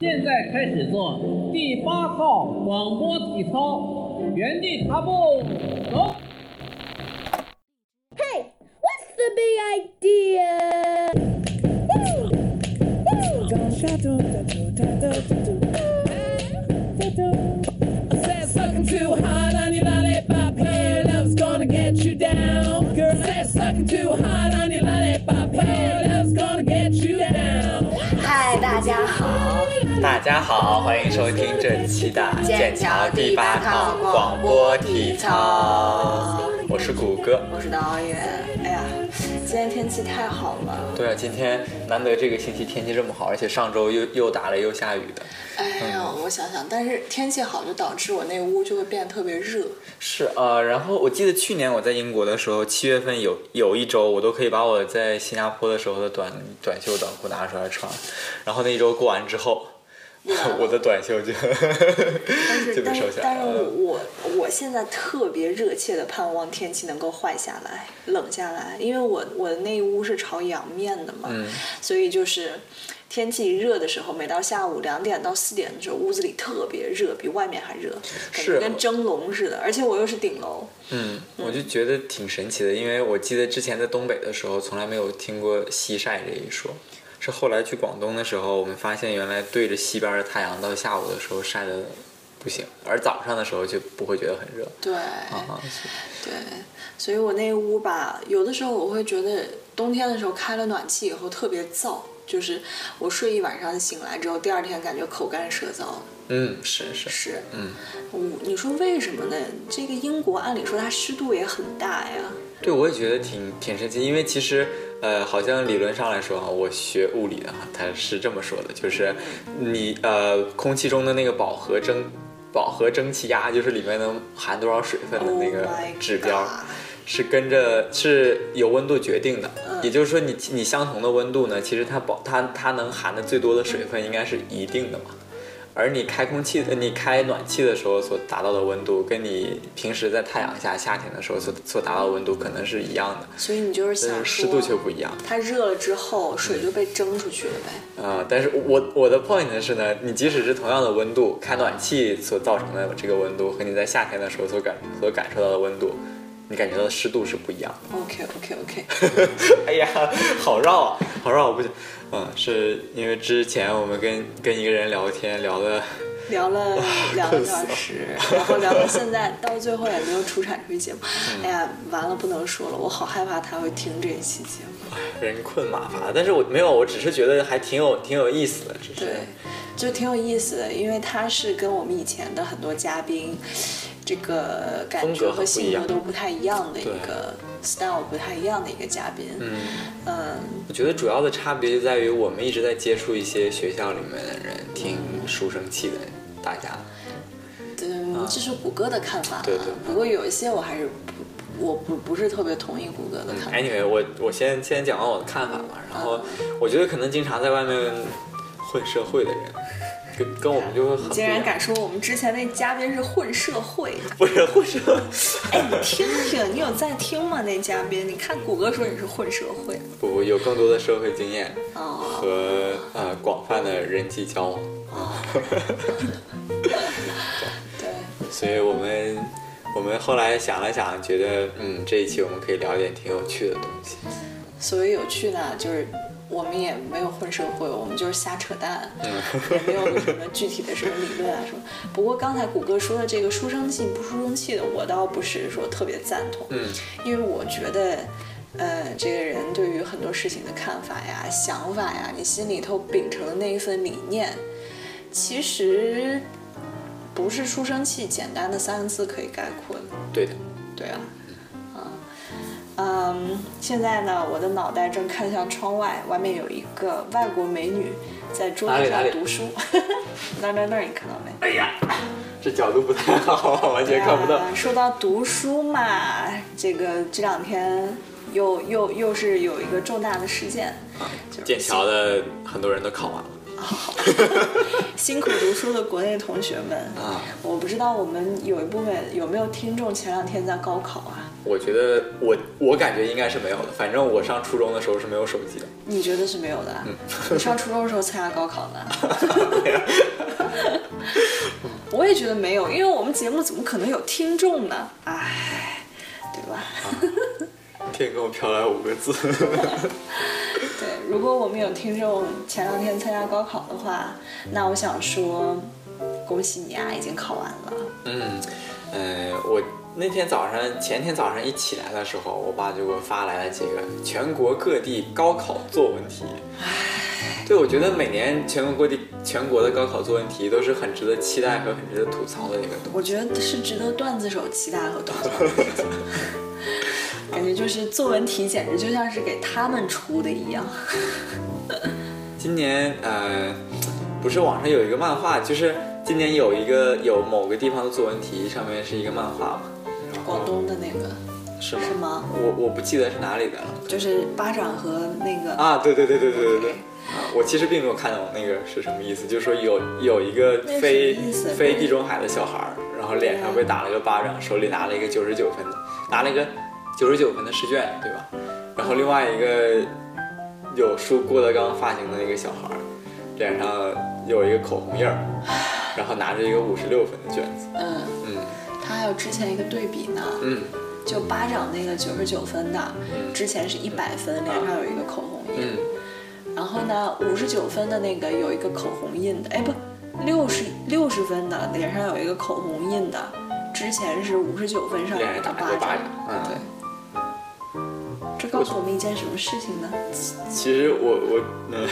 现在开始做第八套广播体操，原地踏步，走。 Hey, what's the big idea? Said sucking too hard on your lollipop, hey, love's gonna get you down. Girl, said sucking too hard on 大家好，欢迎收听这期的剑桥第八套广播体操我是谷歌。我是导演。哎呀，今天天气太好了，对啊，今天难得这个星期天气这么好，而且上周又又打雷又下雨的。哎呀，我想想，但是天气好就导致我那屋就会变得特别热。是呃，然后我记得去年我在英国的时候，七月份有有一周，我都可以把我在新加坡的时候的短短袖短裤拿出来穿，然后那一周过完之后，我的短袖就 就被但是收起来但是了。我我现在特别热切的盼望天气能够坏下来、冷下来，因为我我的那一屋是朝阳面的嘛，嗯所以就是天气热的时候，每到下午两点到四点的时候，屋子里特别热，比外面还热，感是觉跟蒸笼似的，而且我又是顶楼。嗯，我就觉得挺神奇的，因为我记得之前在东北的时候，从来没有听过西晒这一说，是后来去广东的时候，我们发现原来对着西边的太阳，到下午的时候晒的不行，而早上的时候就不会觉得很热。对，啊，对，所以我那屋吧，有的时候我会觉得冬天的时候开了暖气以后特别燥，就是我睡一晚上醒来之后，第二天感觉口干舌燥。嗯，是是，是，嗯，我你说为什么呢？这个英国按理说它湿度也很大呀。对，我也觉得挺挺神奇，因为其实呃，好像理论上来说啊，我学物理的哈，他是这么说的，就是你呃，空气中的那个饱和蒸饱和蒸汽压，就是里面能含多少水分的那 Oh 个指标。是跟着是由温度决定的，嗯也就是说你你相同的温度呢，其实它保它它能含的最多的水分应该是一定的嘛，而你开空气的你开暖气的时候所达到的温度，跟你平时在太阳下夏天的时候所所达到的温度可能是一样的，所以你就是想湿度却，不一样。它热了之后水就被蒸出去了呗。啊、但是我我的 point 是呢，你即使是同样的温度，开暖气所造成的这个温度和你在夏天的时候所感所感受到的温度，你感觉到的湿度是不一样的。OK OK OK，哎呀，好绕啊，好绕！我不行，嗯，是因为之前我们跟跟一个人聊天聊的，聊了两个小时，然后聊到现在，到最后也没有出产这个节目。嗯哎呀，完了不能说了，我好害怕他会听这一期节目。人困马乏，但是我没有，我只是觉得还挺有挺有意思的，只是对，就挺有意思的，因为他是跟我们以前的很多嘉宾，这个感觉和性格都不太一样的一个 style 不太一样的一个嘉宾。嗯，嗯，我觉得主要的差别就在于我们一直在接触一些学校里面的人听书生气的大家，嗯，这是谷歌的看法、啊。对对不过有一些我还是不，我不不是特别同意谷歌的看法。Anyway，我我先先讲完我的看法吧。然后我觉得可能经常在外面混社会的人，跟跟我们就会很不一竟然。敢说我们之前那嘉宾是混社会，不是混社，哎，你听听，你有在听吗？那嘉宾，你看谷歌说你是混社会。不不有更多的社会经验哦，和呃广泛的人际交往，对，所以我们我们后来想了想，觉得嗯这一期我们可以聊点挺有趣的东西。所谓有趣呢，就是我们也没有混社会，我们就是瞎扯淡，嗯也没有什么具体的什么理论啊什么。不过刚才谷歌说的这个书生气不书生气的，我倒不是说特别赞同，嗯因为我觉得。呃，这个人对于很多事情的看法呀、想法呀，你心里头秉承的那一份理念，其实不是书生气简单的三个字可以概括的。对的，对啊，嗯，嗯，现在呢，我的脑袋正看向窗外，外面有一个外国美女在桌子上读书。那那那儿你看到没？哎呀，这角度不太好，完全看不到。啊说到读书嘛，这个这两天又又又是有一个重大的事件，就是剑桥的很多人都考完了 辛苦读书的国内同学们啊，我不知道我们有一部分有没有听众前两天在高考啊？我觉得我我感觉应该是没有的，反正我上初中的时候是没有手机的。你觉得是没有的啊？嗯你上初中的时候参加高考呢？我也觉得没有，因为我们节目怎么可能有听众呢？唉，对吧？天空飘来五个字，对，如果我们有听众前两天参加高考的话，那我想说，恭喜你啊，已经考完了。嗯，呃，我那天早上前天早上一起来的时候，我爸就给我发来了几个全国各地高考作文题。对，我觉得每年全国各地全国的高考作文题都是很值得期待和很值得吐槽的一个东西。我觉得是值得段子手期待和吐槽的。感觉就是作文题简直就像是给他们出的一样。今年呃，不是网上有一个漫画，就是今年有一个有某个地方的作文题，上面是一个漫画嘛，广东的那个是吗？是吗？我我不记得是哪里的了。就是巴掌和那个啊，对对对对对对对。啊，我其实并没有看懂那个是什么意思，就是说有有一个非非地中海的小孩儿，然后脸上被打了个巴掌，手里拿了一个九十九分的，拿了一个九十九分的试卷，对吧？然后另外一个有梳郭德纲发型的那个小孩儿，脸上有一个口红印儿，然后拿着一个五十六分的卷子，嗯，嗯他还有之前一个对比呢，嗯就巴掌那个九十九分的，之前是一百分，脸上有一个口红印。嗯然后呢，五十九分的那个有一个口红印的，哎不，六十六十分的脸上有一个口红印的，之前是五十九分上有一个巴掌打了个巴掌，嗯对。这告诉我们一件什么事情呢？其实我我嗯，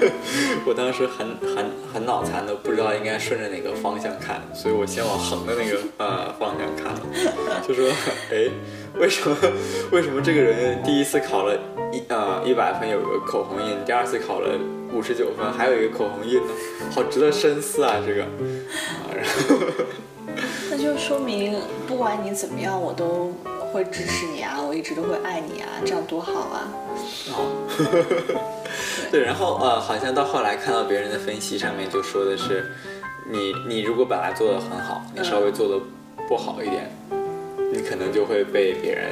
我当时很很很脑残的，不知道应该顺着哪个方向看，所以我先往横的那个呃方向看了，就说哎，为什么为什么这个人第一次考了一呃一百分有个口红印，第二次考了五十九分还有一个口红印呢？好值得深思啊，这个啊，然后那就说明不管你怎么样，我都会支持你啊，我一直都会爱你啊，这样多好啊！哦 对，然后呃，好像到后来看到别人的分析上面就说的是，你你如果本来做的很好，你稍微做的不好一点，你可能就会被别人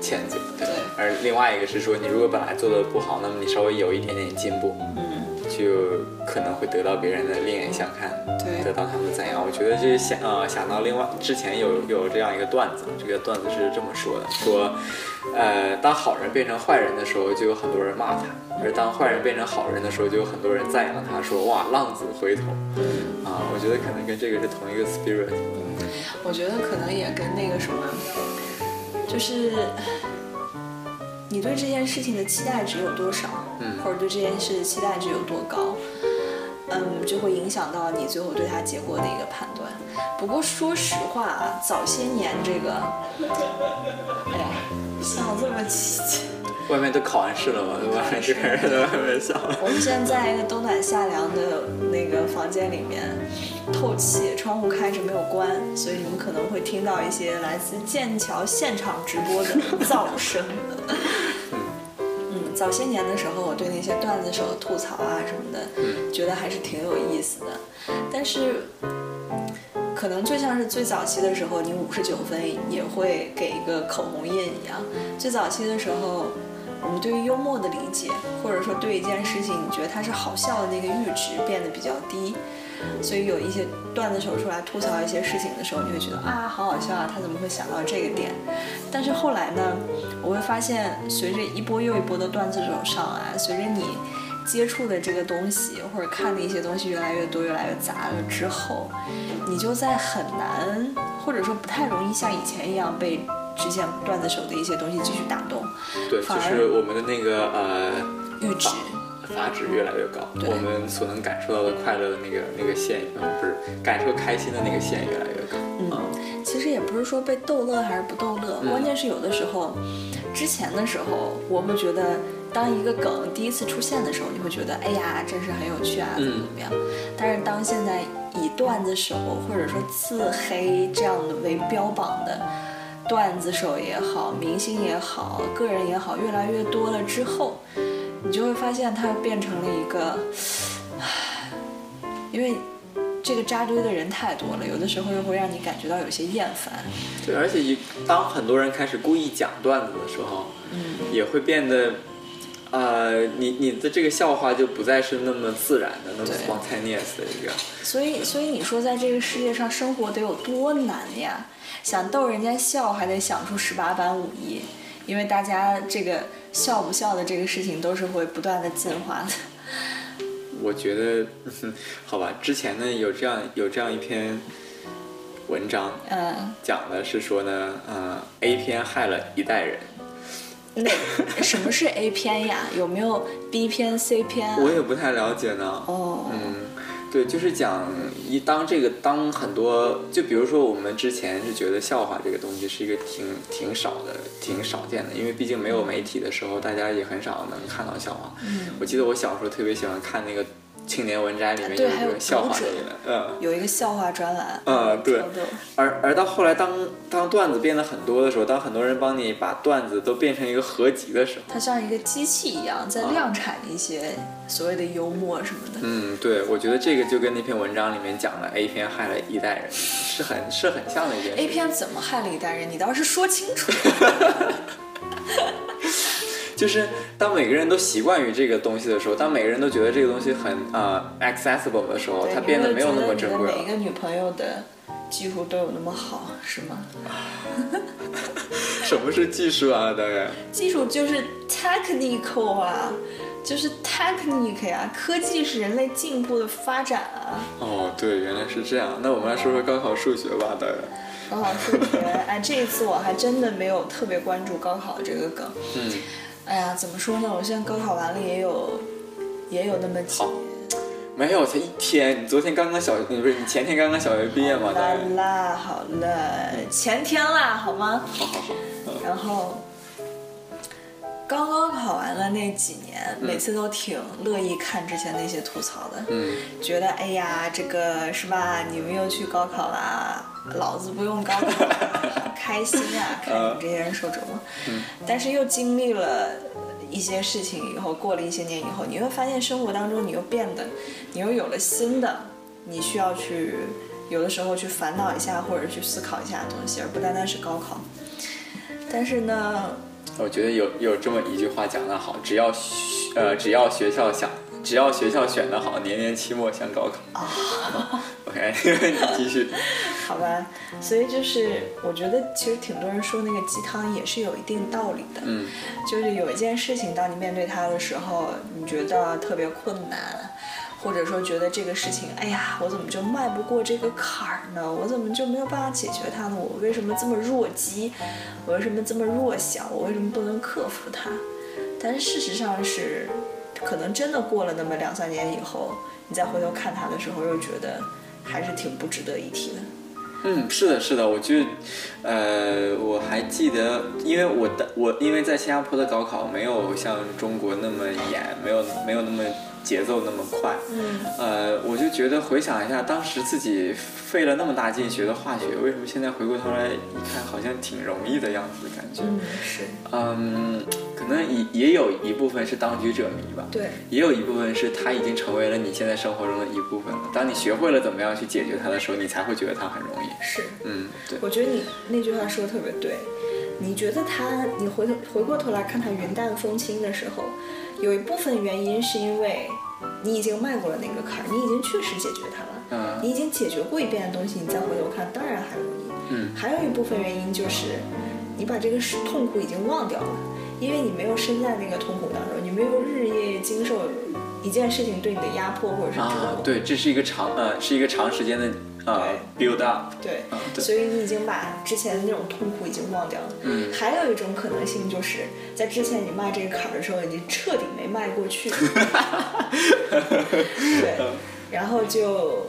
谴责。对而另外一个是说，你如果本来做的不好，那么你稍微有一点点进步，嗯，就可能会得到别人的另眼相看，对得到他们的赞扬。我觉得就是想呃想到另外之前有有这样一个段子，这个段子是这么说的，说呃当好人变成坏人的时候，就有很多人骂他；而当坏人变成好人的时候，就有很多人赞扬他，说哇浪子回头。啊，我觉得可能跟这个是同一个 spirit。我觉得可能也跟那个什么，就是你对这件事情的期待值有多少，嗯或者对这件事的期待值有多高，嗯，就会影响到你最后对它结果的一个判断。不过说实话啊，早些年这个，哎呀，笑这么起。外面都考完试了嘛，外面这个人在外面笑。我们现在在一个冬暖夏凉的那个房间里面透气，窗户开着没有关，所以你们可能会听到一些来自剑桥现场直播的噪声。嗯，早些年的时候，我对那些段子手的吐槽啊什么的，觉得还是挺有意思的。但是，可能就像是最早期的时候，你五十九分也会给一个口红印一样。最早期的时候，我们对于幽默的理解，或者说对一件事情你觉得它是好笑的那个阈值变得比较低，所以有一些段子手出来吐槽一些事情的时候，你会觉得啊，好好笑啊，他怎么会想到这个点？但是后来呢，我会发现，随着一波又一波的段子手上来，随着你接触的这个东西或者看的一些东西越来越多、越来越杂了之后，你就在很难，或者说不太容易像以前一样被之前段子手的一些东西继续打动，对，就是我们的那个呃阈值。阀值越来越高，对我们所能感受到的快乐的那个那个线，嗯，不是感受开心的那个线越来越高。嗯，其实也不是说被逗乐还是不逗乐，嗯关键是有的时候，之前的时候我会觉得，当一个梗第一次出现的时候，你会觉得哎呀，真是很有趣啊，怎么怎么样。但是当现在以段子手或者说自黑这样的为标榜的段子手也好，明星也好，个人也好，越来越多了之后，你就会发现它变成了一个，唉因为。这个扎堆的人太多了，有的时候又会让你感觉到有些厌烦。对，而且一当很多人开始故意讲段子的时候，嗯，也会变得，呃，你你的这个笑话就不再是那么自然的，那么对 spontaneous 的一个。所以，所以你说在这个世界上生活得有多难呀？想逗人家笑，还得想出十八般武艺，因为大家这个笑不笑的这个事情都是会不断的进化的。我觉得，好吧，之前呢有这样有这样一篇文章，嗯，讲的是说呢，呃，A 片害了一代人。那什么是 A 片呀？有没有 B 片、C 片啊？我也不太了解呢。哦，嗯，对，就是讲一当这个当很多，就比如说我们之前是觉得笑话这个东西是一个挺挺少的、挺少见的，因为毕竟没有媒体的时候，大家也很少能看到笑话。嗯，我记得我小时候特别喜欢看那个《青年文摘》里面有一个笑话专栏，嗯。有一个笑话专栏。嗯对而而到后来当，当段子变得很多的时候，当很多人帮你把段子都变成一个合集的时候，它像一个机器一样，在量产一些所谓的幽默什么的。嗯，对，我觉得这个就跟那篇文章里面讲的 A 片害了一代人是很是很像的一件事。A 片怎么害了一代人？你倒是说清楚。就是当每个人都习惯于这个东西的时候，当每个人都觉得这个东西很呃 accessible 的时候，它变得没有那么珍贵了。每一个女朋友的技术都有那么好，是吗？什么是技术啊？大概技术就是 technical 啊，就是 technique 呀、科技是人类进步的发展啊。哦，对，原来是这样。那我们来说说高考数学吧，大概。高考数学，哎，这一次我还真的没有特别关注高考这个梗。嗯，哎呀，怎么说呢？我现在高考完了也有，也有那么几好没有，才一天。你昨天刚刚小，你不是你前天刚刚小学毕业嘛？大啦好了，前天啦，好吗？好好好。嗯然后刚高考完了那几年，每次都挺乐意看之前那些吐槽的，嗯，觉得哎呀，这个是吧？你们又去高考啦，老子不用高考 开心啊！看你们这些人受折磨。但是又经历了。一些事情以后，过了一些年以后，你会发现生活当中你又变得，你又有了新的，你需要去有的时候去烦恼一下或者去思考一下的东西，而不单单是高考。但是呢，我觉得有有这么一句话讲得好，只要学呃只要学校想，只要学校选得好，年年期末像高考。OK，你 继续。好吧，所以就是我觉得其实挺多人说那个鸡汤也是有一定道理的。嗯就是有一件事情，当你面对它的时候，你觉得特别困难，或者说觉得这个事情，哎呀，我怎么就迈不过这个坎儿呢？我怎么就没有办法解决它呢？我为什么这么弱鸡？我为什么这么弱小？我为什么不能克服它？但是事实上是，可能真的过了那么两三年以后，你再回头看它的时候，又觉得还是挺不值得一提的。嗯，是的，是的，我就，呃，我还记得，因为我的我因为在新加坡的高考没有像中国那么严，没有没有那么节奏那么快，嗯，呃，我就觉得回想一下，当时自己费了那么大劲学的化学，为什么现在回过头来一看，好像挺容易的样子，感觉，嗯，是嗯，可能也也有一部分是当局者迷吧，对，也有一部分是它已经成为了你现在生活中的一部分了。当你学会了怎么样去解决它的时候，你才会觉得它很容易。是。嗯，对，我觉得你那句话说的特别对。你觉得他，你回头回过头来看他云淡风轻的时候，有一部分原因是因为你已经迈过了那个坎儿，你已经确实解决它了，嗯你已经解决过一遍的东西，你再回头看，当然还容易。嗯还有一部分原因就是，你把这个是痛苦已经忘掉了，因为你没有身在那个痛苦当中，你没有日夜经受一件事情对你的压迫或者是折磨。，啊对，这是一个长呃，是一个长时间的呃 build up。对啊对所以你已经把之前的那种痛苦已经忘掉了。嗯还有一种可能性就是在之前你迈这个坎儿的时候，你彻底没迈过去。对，然后就，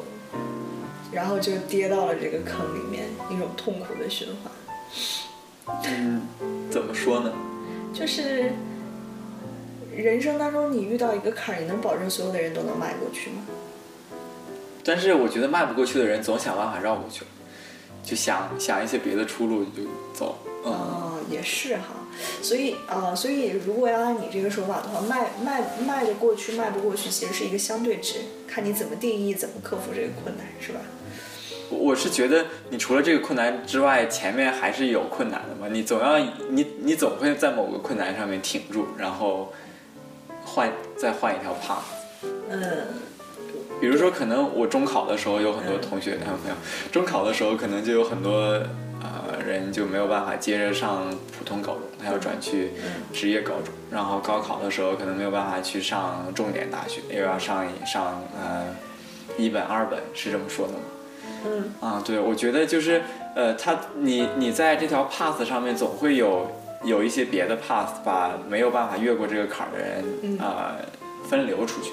然后就跌到了这个坑里面，一种痛苦的循环。嗯，怎么说呢？就是人生当中，你遇到一个坎儿，你能保证所有的人都能迈过去吗？但是我觉得迈不过去的人总想办法绕过去，就想想一些别的出路就走。嗯，哦，也是哈。所以呃，所以如果要按你这个说法的话，迈迈迈得过去，迈不过去，其实是一个相对值，看你怎么定义，怎么克服这个困难，是吧？我是觉得，你除了这个困难之外，前面还是有困难的嘛。你总要你你总会在某个困难上面挺住，然后换再换一条 path。嗯，比如说，可能我中考的时候有很多同学，哎没有，中考的时候可能就有很多呃人就没有办法接着上普通高中，他要转去职业高中。然后高考的时候可能没有办法去上重点大学，又要上一上呃一本二本，是这么说的吗？嗯啊，对，我觉得就是呃，他你你在这条 path 上面总会有有一些别的 path 把没有办法越过这个坎儿的人啊、分流出去。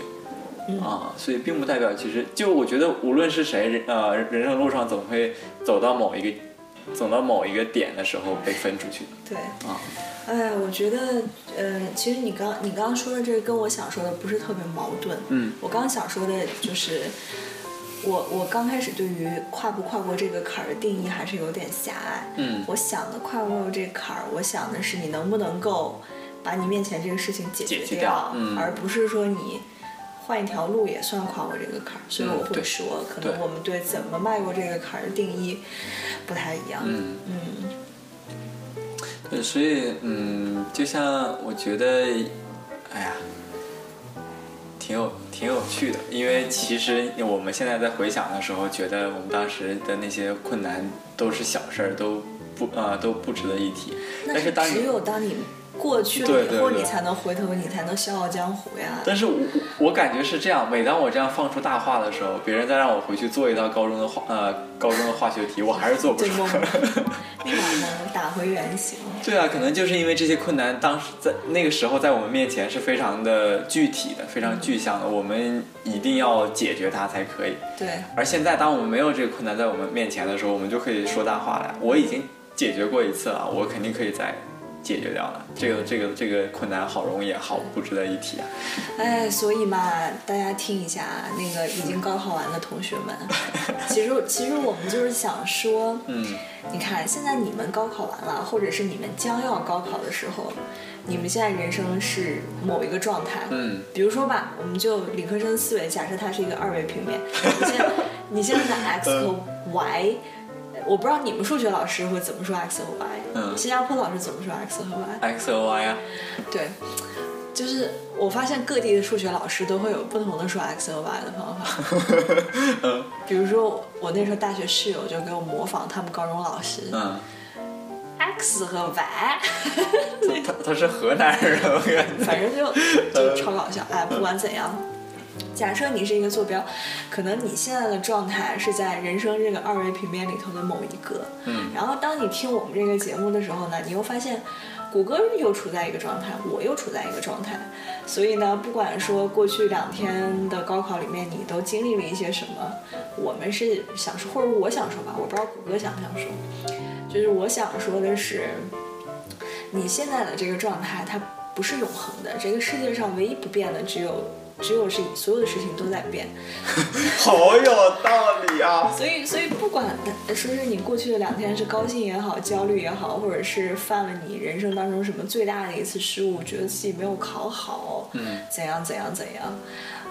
啊，所以并不代表其实就我觉得无论是谁人呃人生路上总会走到某一个走到某一个点的时候被分出去对。啊。哎，我觉得，呃，其实你刚你刚刚说的这个跟我想说的不是特别矛盾。嗯我刚刚想说的就是，我我刚开始对于跨不跨过这个坎儿的定义还是有点狭隘。嗯我想的跨不过这个坎儿，我想的是你能不能够把你面前这个事情解决掉嗯而不是说你换一条路也算跨过这个坎儿。所以我会说，可能我们对怎么迈过这个坎儿的定义不太一样。嗯。嗯对，所以嗯，就像我觉得，哎呀，挺有挺有趣的，因为其实我们现在在回想的时候，觉得我们当时的那些困难都是小事儿，都不呃都不值得一提。但是当你有当你过去了以后，你才能回头，你才能笑傲江湖呀。但是我我感觉是这样，每当我这样放出大话的时候，别人再让我回去做一道高中的化呃高中的化学题，我还是做不出来。立马能，打回原形。对啊，可能就是因为这些困难，当时在那个时候在我们面前是非常的具体的、非常具象的，我们一定要解决它才可以。对，而现在，当我们没有这个困难在我们面前的时候，我们就可以说大话了。我已经解决过一次了，我肯定可以再解决掉了。这个这个这个困难好容易，好不值得一提啊。哎，所以嘛，大家听一下那个已经高考完的同学们，其实其实我们就是想说，嗯，你看现在你们高考完了，或者是你们将要高考的时候，你们现在人生是某一个状态，嗯，比如说吧，我们就理科生思维，假设它是一个二维平面，你现在你现在的 x 和 y，我不知道你们数学老师会怎么说 x 和 y，嗯新加坡老师怎么说 x 和 y？x o y 啊，对，就是我发现各地的数学老师都会有不同的说 x 和 y 的方法。比如说我那时候大学室友就给我模仿他们高中老师、嗯，x 和 y，他他是河南人，我感觉。反正就就超搞笑。哎，不管怎样。假设你是一个坐标，可能你现在的状态是在人生这个二维平面里头的某一格，嗯然后当你听我们这个节目的时候呢，你又发现谷歌又处在一个状态，我又处在一个状态，所以呢，不管说过去两天的高考里面你都经历了一些什么，我们是想说，或者我想说吧，我不知道谷歌想不想说，就是我想说的是，你现在的这个状态它不是永恒的，这个世界上唯一不变的只有。只有是所有的事情都在变，好有道理啊！所以，所以不管说是你过去的两天是高兴也好，焦虑也好，或者是犯了你人生当中什么最大的一次失误，觉得自己没有考好，嗯，怎样怎样怎样，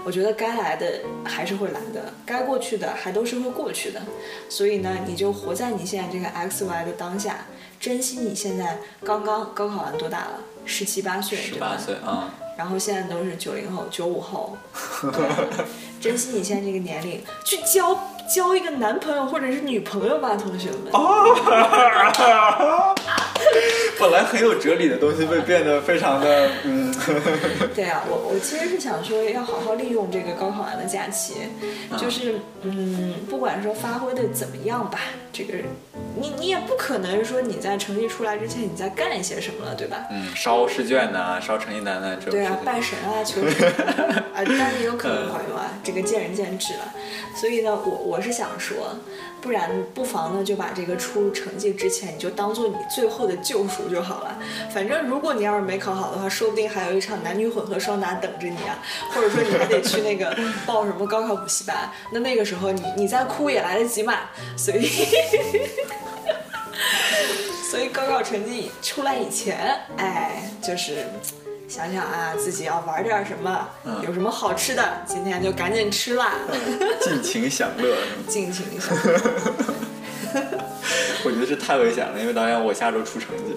我觉得该来的还是会来的，该过去的还都是会过去的。所以呢，你就活在你现在这个 X Y 的当下，珍惜你现在刚刚高考完多大了？十七八岁，十八？岁啊，然后现在都是九零后、九五后，对珍惜你现在这个年龄，去交交一个男朋友或者是女朋友吧，同学们。哦 本来很有哲理的东西会变得非常的嗯，对啊，我我其实是想说，要好好利用这个高考完的假期，就是嗯，不管说发挥的怎么样吧，这个你你也不可能说你在成绩出来之前你在干一些什么了，对吧？嗯，烧试卷呐、烧成绩单呐、这对啊拜神啊，求神啊，啊，当然也有可能管用啊，这个见仁见智了。所以呢，我我是想说，不然不妨呢就把这个出成绩之前，你就当做你最后的救赎就好了。反正如果你要是没考好的话，说不定还有一场男女混合双打等着你啊，或者说你还得去那个 报什么高考补习班，那那个时候你你再哭也来得及嘛。所以。所以高考成绩出来以前，哎，就是想想啊，自己要玩点什么，嗯有什么好吃的，今天就赶紧吃啦，尽情享乐。尽情享乐。我觉得这太危险了，因为导演我下周出成绩，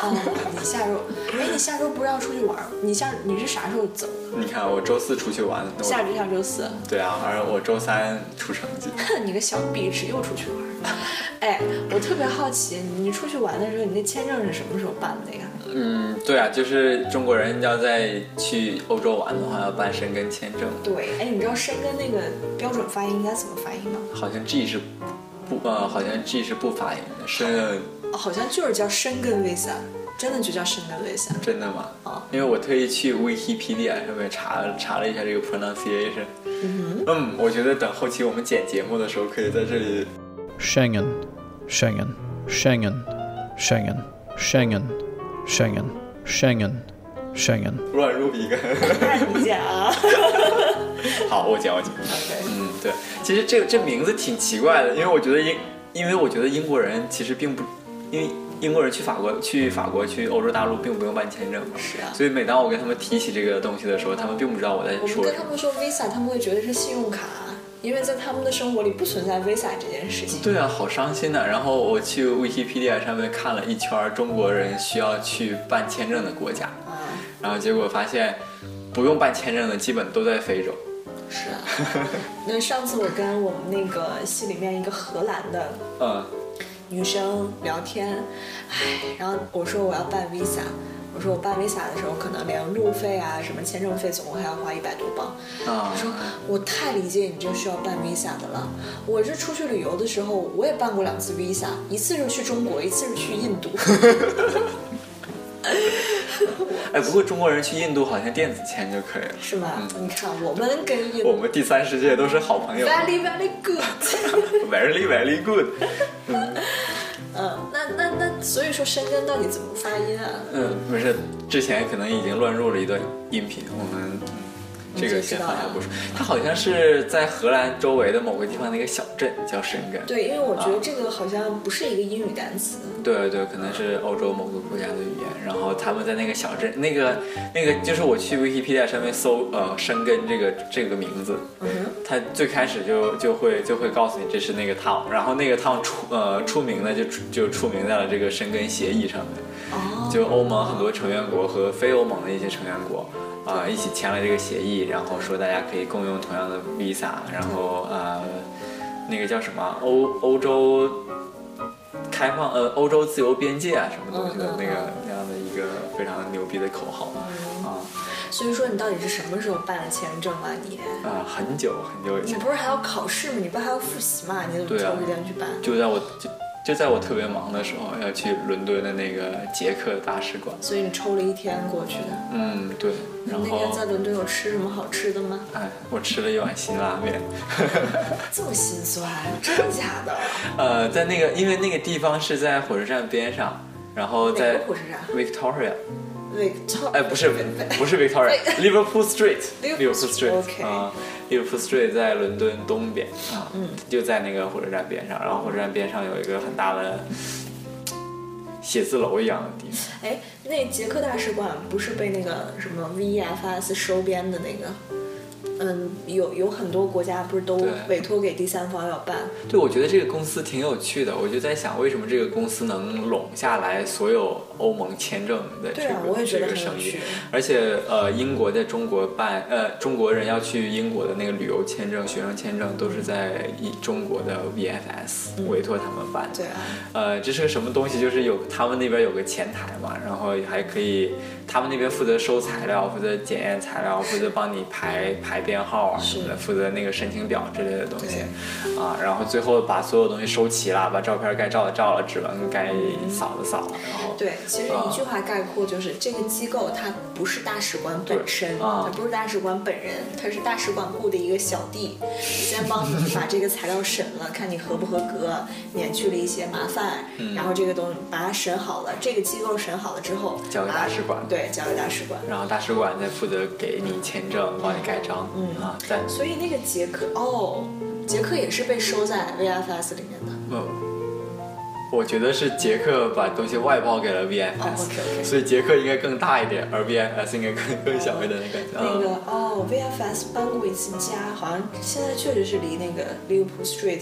哦，你下周，哎，你下周不是要出去玩儿？你下你是啥时候走？你看我周四出去玩，我下周下周四。对啊，而我周三出成绩。哼，你个小壁纸又出去玩儿。哎，我特别好奇，你出去玩的时候，你那签证是什么时候办的呀？嗯，对啊，就是中国人要在去欧洲玩的话，要办申根签证，对，哎，你知道申根那个标准发音应该怎么发音吗？好像 G 是不呃，好像 G 是不发音的，申哦，好像就是叫申根 visa，真的就叫申根 visa。真的吗？哦因为我特意去 Wikipedia 上面查查了一下这个 pronunciation。嗯我觉得等后期我们剪节目的时候，可以在这里 Schengen, Schengen, Schengen, Schengen, Schengen, Schengen, Schengen, Schengen. 乱入一个。看你讲啊。好，我讲我讲。嗯，对，其实这这名字挺奇怪的，因为我觉得英，因为我觉得英国人其实并不，因为英国人去法国、去法国、去欧洲大陆并不用办签证嘛，是啊所以每当我跟他们提起这个东西的时候，他们并不知道我在我们说什么。跟他们说 visa，他们会觉得是信用卡，因为在他们的生活里不存在 visa 这件事情。对啊，好伤心呐、然后我去 Wikipedia 上面看了一圈中国人需要去办签证的国家，啊，然后结果发现不用办签证的基本都在非洲。是啊。那上次我跟我们那个系里面一个荷兰的嗯，女生聊天，唉，然后我说我要办 visa，我说我办 visa 的时候可能连路费啊什么签证费总共还要花一百多镑。啊她说我太理解你这需要办 visa 的了，我是出去旅游的时候我也办过两次 visa，一次是去中国，一次是去印度。哎，不过中国人去印度好像电子签就可以了。是吗？你看我们跟印度 我们第三世界都是好朋友 very very good。，very very good。嗯，那那那，所以说生根到底怎么发音啊？嗯，不是，之前可能已经乱入了一段音频，我们，这个先放下不说。它好像是在荷兰周围的某个地方的一个小镇叫申根。对，因为我觉得这个好像不是一个英语单词。对对，可能是欧洲某个国家的语言，然后他们在那个小镇，那个那个就是我去 Wikipedia 上面搜呃申根这个这个名字，嗯，它最开始就就会就会告诉你这是那个 town，然后那个 town 出呃出名的就出就出名在了这个申根协议上面，哦，就欧盟很多成员国和非欧盟的一些成员国啊、一起签了这个协议，然后说大家可以共用同样的 visa，然后呃那个叫什么欧欧洲开放呃欧洲自由边界啊什么东西的那个那样的一个非常牛逼的口号啊所以说你到底是什么时候办的签证啊？你啊很久很久以前，你不是还要考试吗？你不还要复习吗？你怎么抽时间去办？就在我就就在我特别忙的时候要去伦敦的那个捷克大使馆，所以你抽了一天过去的。嗯对，然后那天在伦敦有吃什么好吃的吗？哎我吃了一碗辛拉面。这么心酸，真的假的？呃，在那个，因为那个地方是在火车站边上，然后哪在个火车站 Victoria，Victoria，哎，不是，不是 Victoria，Liverpool Street，Liverpool Street，OK 啊，Liverpool Street 在伦敦东边啊，嗯就在那个火车站边上，然后火车站边上有一个很大的写字楼一样的地方，哎，那捷克大使馆不是被那个什么 VFS 收编的那个？嗯，有有很多国家不是都委托给第三方要办？对，我觉得这个公司挺有趣的，我就在想，为什么这个公司能拢下来所有欧盟签证的这个、对啊，我也觉这个生意。而且呃，英国在中国办呃中国人要去英国的那个旅游签证、学生签证都是在一中国的 VFS 委托他们办的。对啊，呃，这是个什么东西？就是有他们那边有个前台嘛，然后还可以，他们那边负责收材料，负责检验材料，负责帮你排排编号啊什么的，负责那个申请表之类的东西啊，然后最后把所有东西收齐了，把照片该照的照了，指纹该扫的扫了，然后对，其实一句话概括就是，这个机构它不是大使馆本身，它不是大使馆本人，它是大使馆雇的一个小弟，先帮你把这个材料审了，看你合不合格，免去了一些麻烦，嗯。然后这个东西把它审好了，这个机构审好了之后，交给大使馆。对，交给大使馆。然后大使馆再负责给你签证，帮你盖章，嗯啊，在所以那个捷克哦，捷克也是被收在 VFS 里面的。呃我觉得是杰克把东西外包给了哦 VFS，、所以杰克应该更大一点，而 VFS 应该更更小一点的感觉。那个嗯哦，VFS 搬过一次家，好像现在确实是离那个 Liverpool Street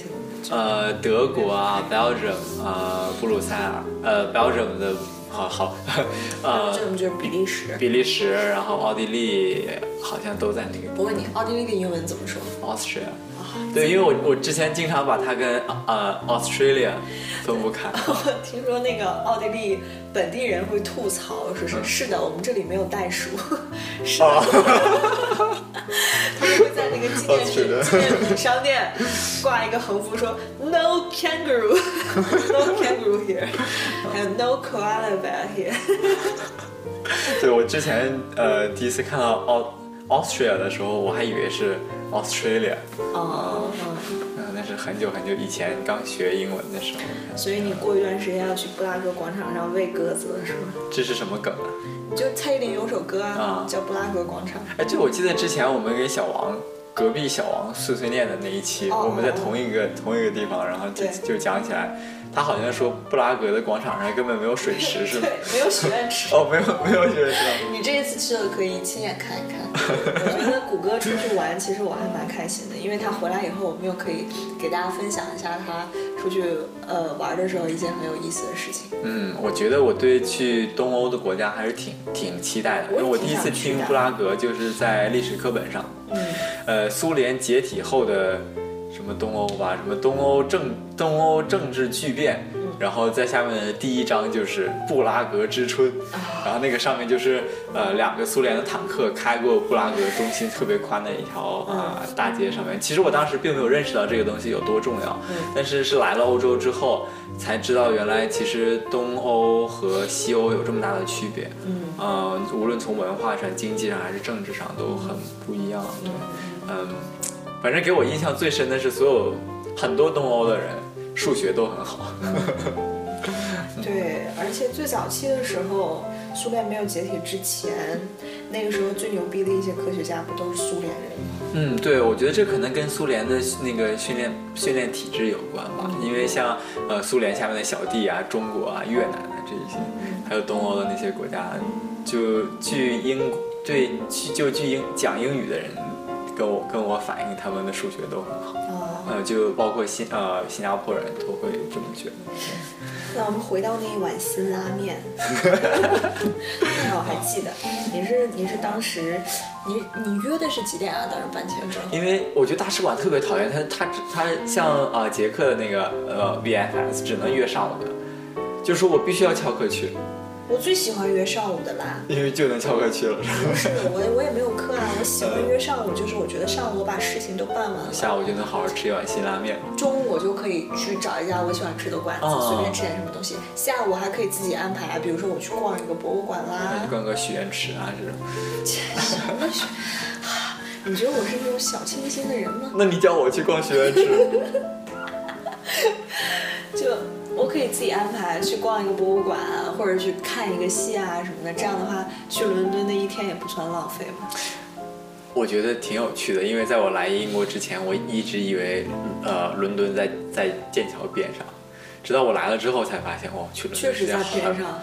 呃，德国啊，Belgium 啊，布鲁塞尔，呃，Belgium 的，好好，呃，这种就是比利时。比利时，然后奥地利好像都在那个我问你，奥地利的英文怎么说？Austria。对，因为我我之前经常把它跟呃 Australia 分不开。我 听说那个奥地利本地人会吐槽，说嗯。是是的，我们这里没有袋鼠，是的，哦。他们会在那个纪念品纪念品商店挂一个横幅说 No kangaroo，No kangaroo here，还有 No koala bear here。对我之前呃第一次看到 Au Austria 的时候，我还以为是 Australia，哦，嗯，那是很久很久以前刚学英文的时候。所以你过一段时间要去布拉格广场上喂鸽子了，是吗？这是什么梗啊？就蔡依林有首歌啊啊，叫《布拉格广场》。哎，这我记得之前我们给小王隔壁小王碎碎念的那一期，哦我们在同一个同一个地方，然后就就讲起来，他好像说布拉格的广场上根本没有水池，是吗？对，没有许愿池。哦，没有没有许愿池 你这一次去了可以亲眼看一看。我觉得谷歌出去玩，其实我还蛮开心的，因为他回来以后，我们又可以给大家分享一下他出去呃玩的时候一些很有意思的事情。嗯，我觉得我对去东欧的国家还是挺挺期待的，因为我第一次听布拉格就是在历史课本上，嗯，呃，苏联解体后的什么东欧吧，什么东欧政东欧政治巨变，然后在下面的第一章就是布拉格之春，然后那个上面就是呃两个苏联的坦克开过布拉格中心特别宽的一条啊、大街上面。其实我当时并没有认识到这个东西有多重要，但是是来了欧洲之后才知道，原来其实东欧和西欧有这么大的区别。嗯呃，无论从文化上、经济上还是政治上都很不一样。对，嗯，反正给我印象最深的是，所有很多东欧的人数学都很好。对，而且最早期的时候，苏联没有解体之前，那个时候最牛逼的一些科学家不都是苏联人吗？嗯，对，我觉得这可能跟苏联的那个训练训练体制有关吧，因为像呃苏联下面的小弟啊、中国啊、越南啊这一些，还有东欧的那些国家，就据英对据就据英讲英语的人跟我跟我反映，他们的数学都很好，啊、呃，就包括新呃新加坡人都会这么觉得。那我们回到那一碗辛拉面，那我还记得，你是你是当时你你约的是几点啊？当时办签证？因为我觉得大使馆特别讨厌他，他他像啊、呃捷克的那个呃 VFS 只能约上午的，就说我必须要翘课去，我最喜欢约上午的啦。因为就能翘课去了。不是我我也没有课啊，我喜欢约上午，就是我觉得上午我把事情都办完了，下午就能好好吃一碗辛拉面。中午我就可以去找一家我喜欢吃的馆子，哦随便吃点什么东西。下午还可以自己安排，比如说我去逛一个博物馆啦。逛个许愿池啊这种。什么是？你觉得我是那种小清新的人吗？那你叫我去逛许愿池？就我可以自己安排去逛一个博物馆啊，或者去看一个戏啊什么的。这样的话，去伦敦的一天也不算浪费嘛。我觉得挺有趣的，因为在我来英国之前，我一直以为呃伦敦在在剑桥边上，直到我来了之后才发现，哦，去伦敦确实在边上。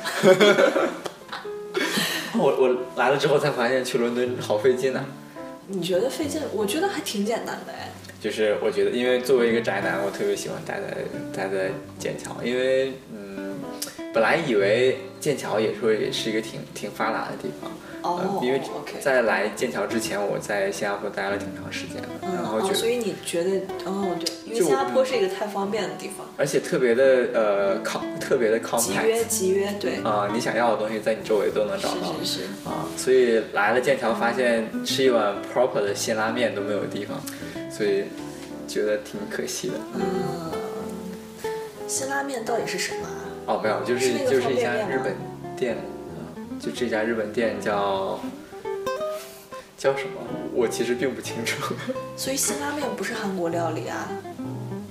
我我来了之后才发现去伦敦好费劲啊。你觉得费劲？我觉得还挺简单的哎。就是我觉得，因为作为一个宅男，我特别喜欢待在待在剑桥，因为嗯，本来以为剑桥也说也是一个挺挺发达的地方，哦呃因为在来剑桥之前，我在新加坡待了挺长时间的，然后哦，觉得，所以你觉得哦对，因为新加坡是一个太方便的地方，而且特别的呃 com 特别的集约集约对，啊、你想要的东西在你周围都能找到。是是是。啊，所以来了剑桥，发现吃一碗 proper 的辛拉面都没有地方，所以觉得挺可惜的。嗯，辛拉面到底是什么啊？哦，没有，就是是就是一家日本店，嗯，就这家日本店叫叫什么？我其实并不清楚。所以辛拉面不是韩国料理啊？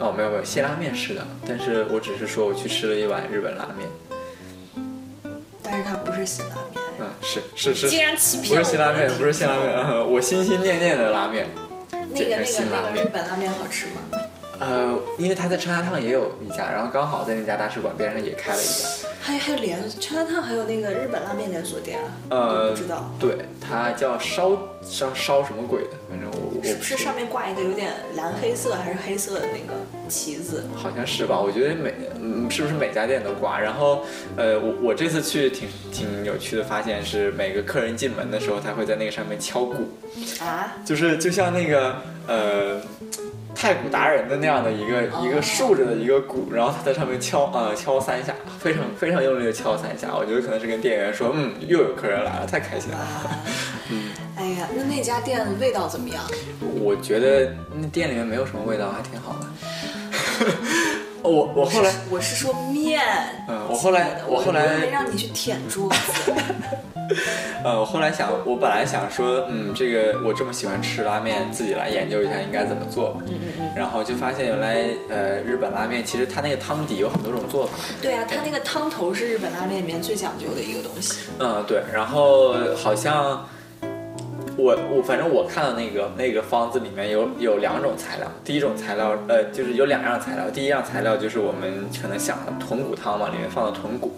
哦，没有没有，辛拉面是的，但是我只是说我去吃了一碗日本拉面。但是它不是辛拉面。嗯，是是是，竟然欺不骗我是辛拉面，不是辛拉面，嗯我心心念念的拉面，那个那个这是辛拉面那个日。本拉面好吃吗？呃，因为他在 China Town 也有一家，然后刚好在那家大使馆边上也开了一家。还还有连 China Town 还有那个日本拉面连锁店啊，呃，不知道。对，它叫烧烧烧什么鬼的，反正我我是不是上面挂一个有点蓝黑色还是黑色的那个旗子？好像是吧？我觉得每嗯，是不是每家店都挂？然后，呃，我我这次去挺挺有趣的，发现是每个客人进门的时候，他会在那个上面敲鼓，啊？就是就像那个呃太鼓达人的那样的一个、一个竖着的一个鼓，然后他在上面敲呃敲三下，非常非常用力的敲三下。我觉得可能是跟店员说，嗯，又有客人来了，太开心了。嗯哎呀，那那家店味道怎么样？我觉得那店里面没有什么味道，还挺好的。我我后来我是说面，嗯我后来我后来让你去舔桌子。呃，我后来想，我本来想说，嗯，这个我这么喜欢吃拉面，自己来研究一下应该怎么做。嗯嗯嗯。然后就发现原来，呃，日本拉面其实它那个汤底有很多种做法。对啊，它那个汤头是日本拉面里面最讲究的一个东西。嗯，对。然后好像我我反正我看到那个那个方子里面有有两种材料，第一种材料呃就是有两样材料，第一样材料就是我们可能想的豚骨汤嘛，里面放的豚骨。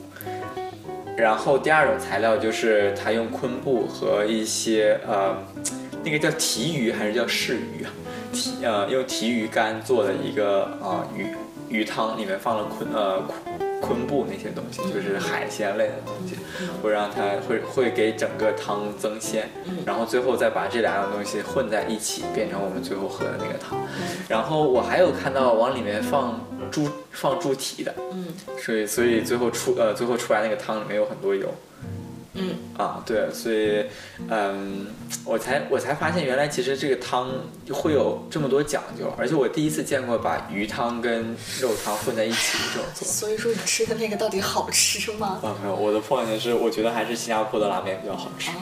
然后第二种材料就是它用昆布和一些呃，那个叫提鱼还是叫柿鱼啊？提呃用提鱼干做的一个啊、鱼鱼汤，里面放了昆呃昆昆布那些东西，就是海鲜类的东西，会让它会会给整个汤增鲜，然后最后再把这两样东西混在一起，变成我们最后喝的那个汤。然后我还有看到往里面放猪放猪蹄的，嗯所以所以最后出呃最后出来那个汤里面有很多油。嗯啊，对，所以，嗯，我才我才发现原来其实这个汤会有这么多讲究，而且我第一次见过把鱼汤跟肉汤混在一起的这种做 所以说你吃的那个到底好吃吗？啊，没有，我的 point 是我觉得还是新加坡的拉面比较好吃。哦，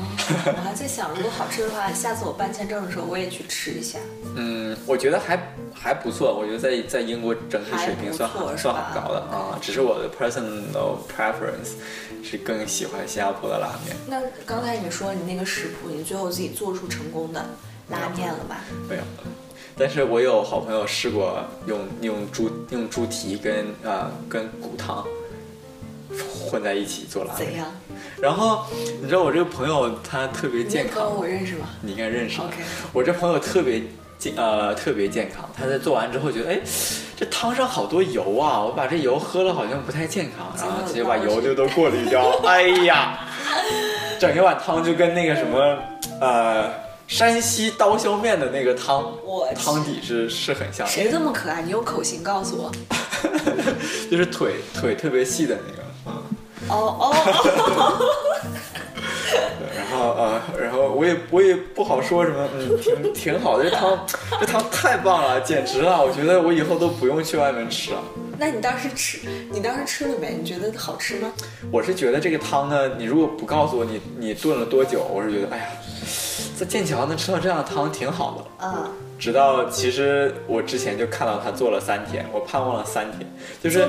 我还在想，如果好吃的话，下次我办签证的时候我也去吃一下。嗯，我觉得还还不错，我觉得在在英国整体水平算很还不是算很高的啊，只是我的 personal preference 是更喜欢新加坡的拉面。那刚才你说你那个食谱，你最后自己做出成功的拉面了吧？没有，但是我有好朋友试过用用猪用猪蹄跟呃跟骨汤混在一起做拉面，怎样？然后你知道我这个朋友他特别健康我认识吗？你应该认识 OK 我这朋友特别健呃特别健康，他在做完之后觉得哎这汤上好多油啊，我把这油喝了好像不太健康，然后直接把油就都过滤掉，哎呀，整一碗汤就跟那个什么呃山西刀削面的那个汤我汤底是是很像的，谁这么可爱？你用口型告诉我。就是腿腿特别细的那个，嗯。哦哦 然后呃，然后我也我也不好说什么，嗯，挺挺好的，这汤这汤太棒了，简直了！我觉得我以后都不用去外面吃了。那你当时吃，你当时吃了没？你觉得好吃吗？我是觉得这个汤呢，你如果不告诉我你你炖了多久，我是觉得哎呀，在剑桥能吃到这样的汤挺好的。啊，直到其实我之前就看到他做了三天，我盼望了三天，就是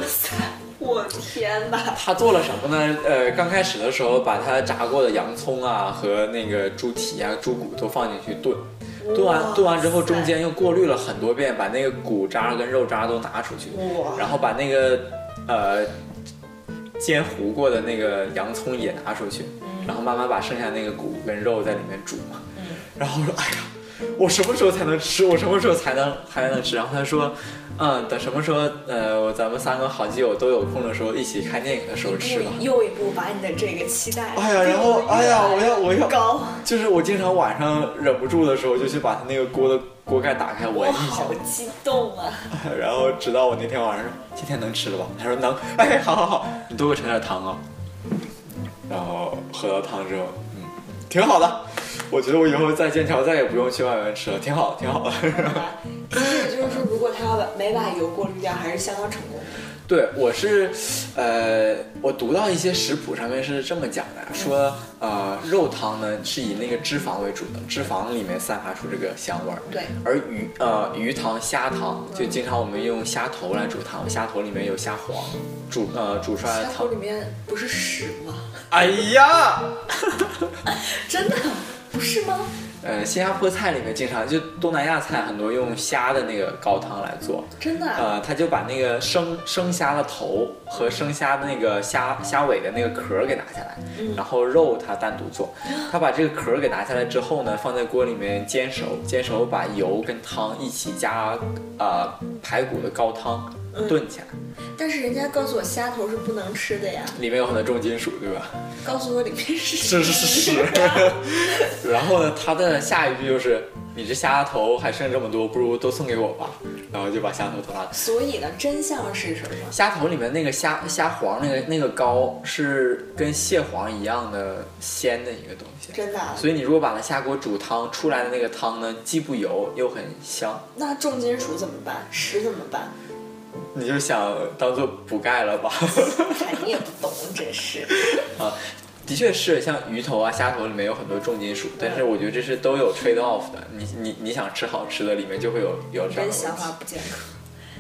我天哪！他做了什么呢？呃，刚开始的时候把他炸过的洋葱啊和那个猪蹄啊、猪骨都放进去炖，炖完炖完之后，中间又过滤了很多遍，把那个骨渣跟肉渣都拿出去，然后把那个呃煎糊过的那个洋葱也拿出去，然后慢慢把剩下那个骨跟肉在里面煮嘛。然后我说，哎呀，我什么时候才能吃？我什么时候才能还能吃？然后他说，嗯，等什么时候呃咱们三个好基友都有空的时候，一起看电影的时候吃吧。又一步把你的这个期待，哎呀，然后哎呀，我要我要高，就是我经常晚上忍不住的时候，就去把他那个锅的锅盖打开闻我一下好，激动啊！然后直到我那天晚上说今天能吃了吧？他说能，哎，好好好，你多给我盛点汤啊。然后喝到汤之后，嗯，挺好的。我觉得我以后在剑桥再也不用去外面吃了，挺好，挺好的。其实也就是说，如果他要把没把油过滤掉，还是相当成功的。对，我是，呃，我读到一些食谱上面是这么讲的，说，呃，肉汤呢是以那个脂肪为主的，脂肪里面散发出这个香味儿。对而鱼，呃，鱼汤、虾汤，就经常我们用虾头来煮汤，虾头里面有虾黄，煮，呃，煮出来的汤虾头里。面不是屎吗？哎呀，真的不是吗？呃，新加坡菜里面经常就东南亚菜很多用虾的那个高汤来做，真的啊、呃，他就把那个生生虾的头和生虾的那个虾虾尾的那个壳儿给拿下来，然后肉他单独做。他把这个壳儿给拿下来之后呢，放在锅里面煎熟，煎熟把油跟汤一起加呃排骨的高汤炖起来，但是人家告诉我虾头是不能吃的呀，里面有很多重金属，对吧？告诉我里面是是是是是。然后呢，他的下一句就是：“你这虾头还剩这么多，不如都送给我吧。”然后就把虾头都拿所以呢，真相是什么？虾头里面那个虾虾黄那个那个膏是跟蟹黄一样的鲜的一个东西，真的啊、所以你如果把它下锅煮汤，出来的那个汤呢，既不油又很香，那重金属怎么办？屎怎么办？你就想当做补钙了吧？看你也不懂，真是。啊，的确是，像鱼头啊、虾头里面有很多重金属，但是我觉得这是都有 trade off 的。你你你想吃好吃的，里面就会有有这样的想。法不健康。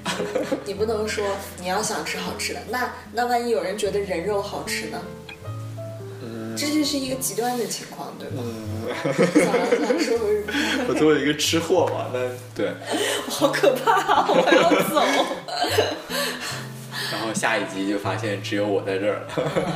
你不能说你要想吃好吃的，那那万一有人觉得人肉好吃呢？这就是一个极端的情况，对吧？想来想说回日本，我作为一个吃货嘛，那对。好可怕、啊，我要走。然后下一集就发现只有我在这儿了。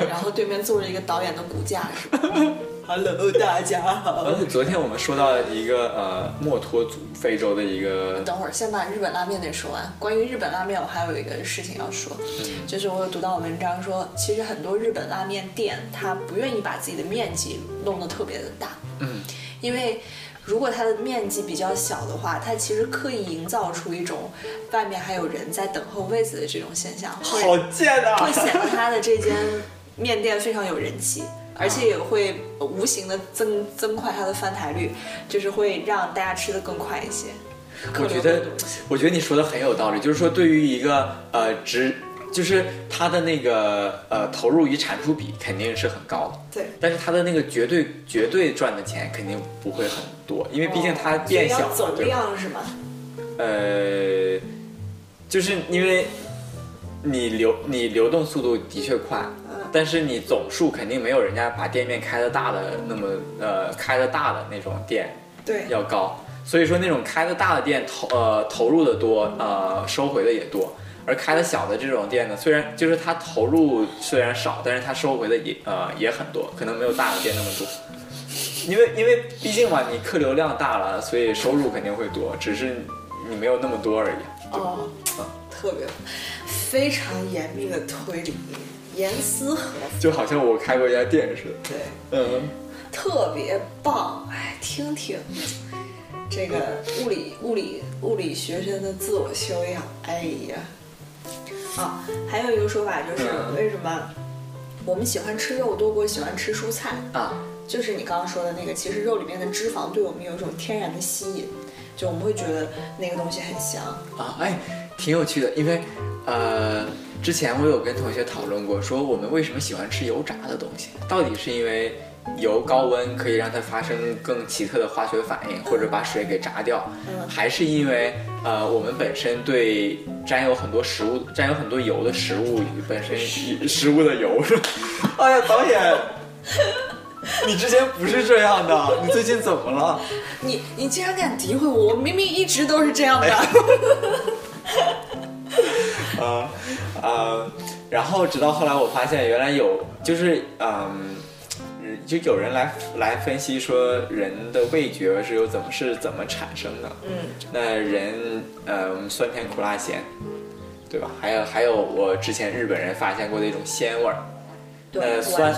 然后对面坐着一个导演的骨架，是吧？Hello，大家好而。且昨天我们说到一个呃墨脱族，非洲的一个等会儿先把日本拉面得说完。关于日本拉面，我还有一个事情要说，就是我有读到文章说，其实很多日本拉面店他不愿意把自己的面积弄得特别的大，嗯，因为如果它的面积比较小的话，它其实刻意营造出一种外面还有人在等候位子的这种现象，会好贱啊！会显得它的这间 面店非常有人气，而且也会无形的增增快它的翻台率，就是会让大家吃的更快一些。我觉得，我觉得你说的很有道理，就是说对于一个呃值，就是它的那个呃投入与产出比肯定是很高的，对，但是它的那个绝对绝对赚的钱肯定不会很多，因为毕竟它变小了，所以要走对吧？量是吗？呃，就是因为你流你流动速度的确快，但是你总数肯定没有人家把店面开的大的那么呃开的大的那种店对，要高，所以说那种开的大的店投呃投入的多，呃收回的也多，而开的小的这种店呢，虽然就是它投入虽然少，但是它收回的也呃也很多，可能没有大的店那么多。因为因为毕竟嘛，你客流量大了，所以收入肯定会多，只是你没有那么多而已。哦，特别非常严密的推理，严丝合缝，就好像我开过一家店似的。对，嗯，特别棒。哎，听听这个物理物理物理学生的自我修养，哎呀，啊，还有一个说法就是嗯为什么我们喜欢吃肉多过喜欢吃蔬菜？啊，就是你刚刚说的那个，其实肉里面的脂肪对我们有一种天然的吸引，就我们会觉得那个东西很香。啊，哎，挺有趣的，因为呃，之前我有跟同学讨论过，说我们为什么喜欢吃油炸的东西，到底是因为油高温可以让它发生更奇特的化学反应，或者把水给炸掉，嗯还是因为呃我们本身对沾有很多食物、沾有很多油的食物本身食物的油是吧？哎呀，导演。你之前不是这样的，你最近怎么了？你你竟然敢诋毁我，我明明一直都是这样的。啊啊，然后直到后来我发现，原来有就是嗯，就有人来来分析说人的味觉是由怎么是怎么产生的。嗯，那人呃，我们酸甜苦辣咸，对吧？还有还有我之前日本人发现过的一种鲜味儿。对，呃，酸。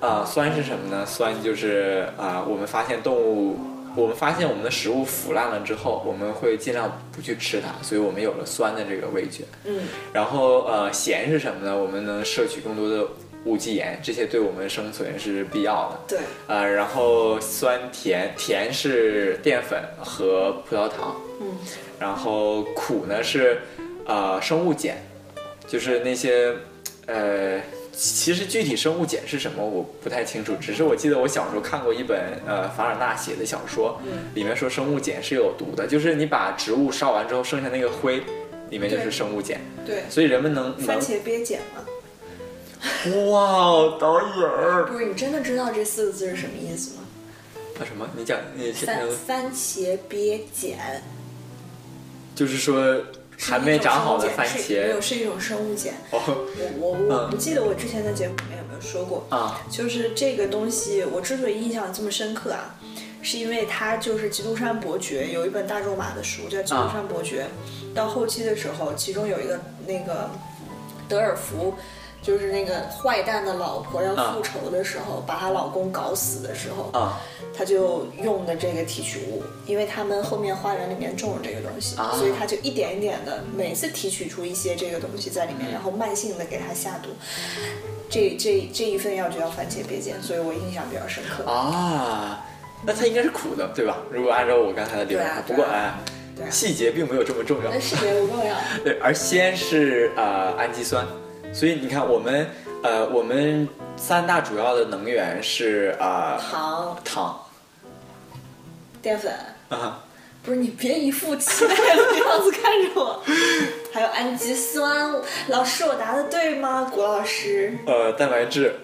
啊、酸是什么呢？酸就是啊、我们发现动物，我们发现我们的食物腐烂了之后，我们会尽量不去吃它，所以我们有了酸的这个味觉。嗯，然后呃，咸是什么呢？我们能摄取更多的无机盐，这些对我们生存是必要的。对，呃，然后酸甜甜是淀粉和葡萄糖，嗯，然后苦呢是呃生物碱，就是那些呃。其实具体生物碱是什么我不太清楚，只是我记得我小时候看过一本呃凡尔纳写的小说，里面说生物碱是有毒的，就是你把植物烧完之后剩下那个灰，里面就是生物碱，对，所以人们能能番茄鳖碱嘛。哇，导演儿，不是，你真的知道这四个字是什么意思吗？啊什么？你讲，你先番番茄鳖碱，就是说还没长好的番是一种生物碱是没有茄是一种生物碱。哦我我我嗯不记得我之前在节目里面有没有说过，啊就是这个东西，我之所以印象这么深刻啊，是因为它就是《基督山伯爵》有一本大仲马的书叫《基督山伯爵》，到后期的时候，其中有一个那个德尔福。就是那个坏蛋的老婆要复仇的时候，把她老公搞死的时候，啊她就用的这个提取物，因为他们后面花园里面种了这个东西，啊所以他就一点一点的每次提取出一些这个东西在里面，然后慢性的给它下毒。这这这一份药就叫番茄鳖碱，所以我印象比较深刻。啊，那它应该是苦的，对吧？如果按照我刚才的理论对啊，不过哎，对啊细节并没有这么重要。细节不重要。对，而鲜是呃氨基酸，所以你看我们呃我们三大主要的能源是啊、呃、糖、糖淀粉，啊不是你别一副期待的样子看着我。还有氨基酸，老师我答的对吗？谷老师。呃蛋白质哦，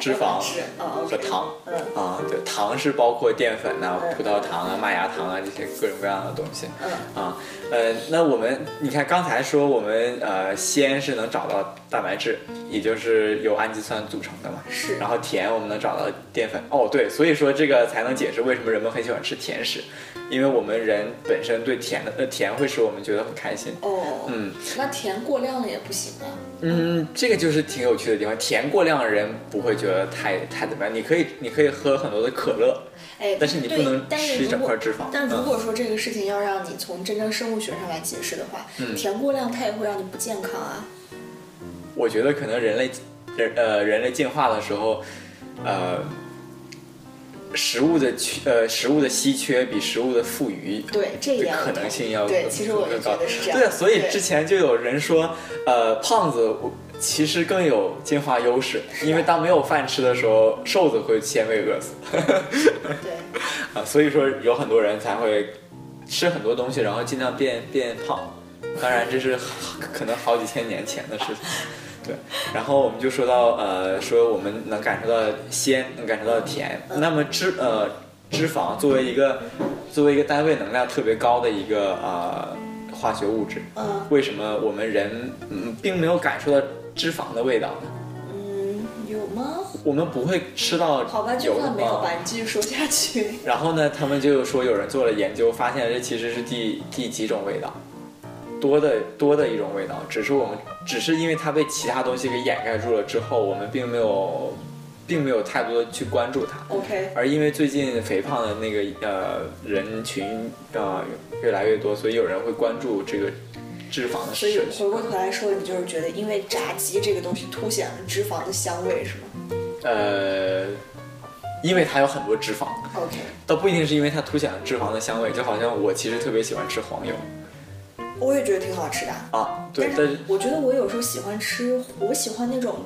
脂肪和糖嗯啊对糖是包括淀粉呐、嗯葡萄糖啊、麦芽糖啊这些各种各样的东西。嗯啊，呃，那我们你看刚才说我们呃鲜是能找到蛋白质，也就是由氨基酸组成的嘛。是然后甜我们能找到淀粉。哦，对，所以说这个才能解释为什么人们很喜欢吃甜食，因为我们人本身对甜的呃甜会使我们觉得很开心。哦，嗯那甜过量了也不行啊。嗯，这个就是挺有趣的地方。甜过量人不会觉得太太怎么样，你可以你可以喝很多的可乐，哎，但是你不能吃一整块脂肪但如嗯果说这个事情要让你从真正生物学上来解释的话，嗯甜过量它也会让你不健康啊。我觉得可能人类人呃人类进化的时候，呃。食物的缺呃食物的稀缺比食物的富余对，这一点可能性要对，其实我觉得是这样。对啊，所以之前就有人说，呃，胖子其实更有进化优势，因为当没有饭吃的时候，瘦子会先被饿死对 啊，所以说有很多人才会吃很多东西，然后尽量变变胖。当然，这是可能好几千年前的事情。对，然后我们就说到，呃，说我们能感受到鲜，能感受到甜。那么脂呃脂肪作为一个作为一个单位能量特别高的一个呃化学物质，嗯为什么我们人嗯并没有感受到脂肪的味道呢？嗯，有吗？我们不会吃到好吧，就算没有吧，你继续说下去。然后呢，他们就说有人做了研究，发现这其实是第第几种味道，多的多的一种味道，只是我们只是因为它被其他东西给掩盖住了之后，我们并没有并没有太多的去关注它。OK，而因为最近肥胖的那个呃人群呃越来越多，所以有人会关注这个脂肪的所以。回过头来说，你就是觉得因为炸鸡这个东西凸显了脂肪的香味，是吗呃，因为它有很多脂肪，？OK，倒不一定是因为它凸显了脂肪的香味，就好像我其实特别喜欢吃黄油我也觉得挺好吃的。啊，对，但但是是我觉得我有时候喜欢吃，我喜欢那种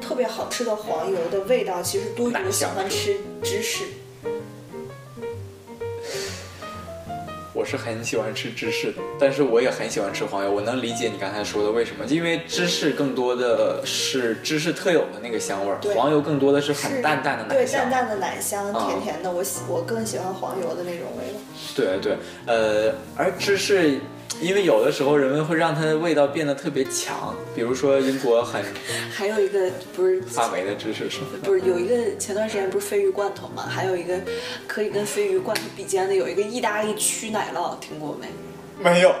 特别好吃的黄油的味道，其实多于我喜欢吃芝士。我是很喜欢吃芝士的，但是我也很喜欢吃黄油。我能理解你刚才说的为什么，因为芝士更多的是芝士特有的那个香味儿，黄油更多的是很淡淡的奶香对，香。淡淡的奶香，啊甜甜的。我喜我更喜欢黄油的那种味道。对对，呃，而芝士，因为有的时候人们会让它的味道变得特别强，比如说英国很 还有一个不是发霉的知识是吗？不是有一个前段时间不是鲱鱼罐头吗，还有一个可以跟鲱鱼罐头比肩的，有一个意大利曲奶酪，听过没？没有，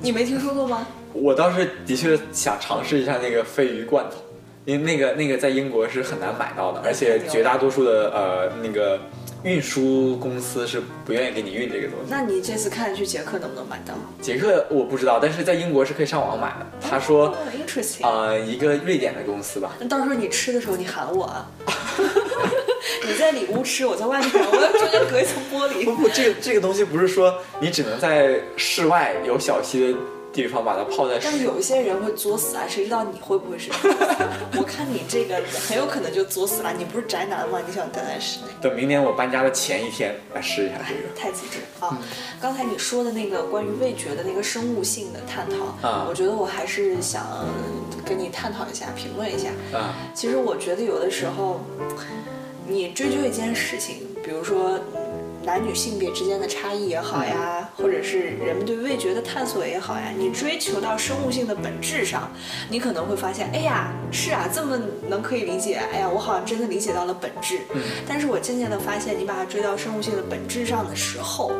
你没听说过吗？我倒是的确想尝试一下那个鲱鱼罐头，因为那个那个在英国是很难买到的，而且绝大多数的呃那个运输公司是不愿意给你运这个东西。那你这次看去捷克能不能买到？捷克我不知道，但是在英国是可以上网买的。他说哦，interesting。呃一个瑞典的公司吧，那到时候你吃的时候你喊我啊！你在里屋吃，我在外面，我要中间隔一层玻璃不。不，这个这个东西不是说你只能在室外有小溪的地方把它泡在但是。有一些人会作死啊，谁知道你会不会是？我看你这个很有可能就作死了。你不是宅男吗？你想待在室内？等明年我搬家的前一天来试一下这个。太极致啊！刚才你说的那个关于味觉的那个生物性的探讨，啊我觉得我还是想跟你探讨一下、评论一下。啊其实我觉得有的时候，你追究一件事情，比如说，嗯男女性别之间的差异也好呀，或者是人们对味觉的探索也好呀，你追求到生物性的本质上，你可能会发现，哎呀，是啊，这么能可以理解，哎呀，我好像真的理解到了本质。但是我渐渐的发现，你把它追到生物性的本质上的时候，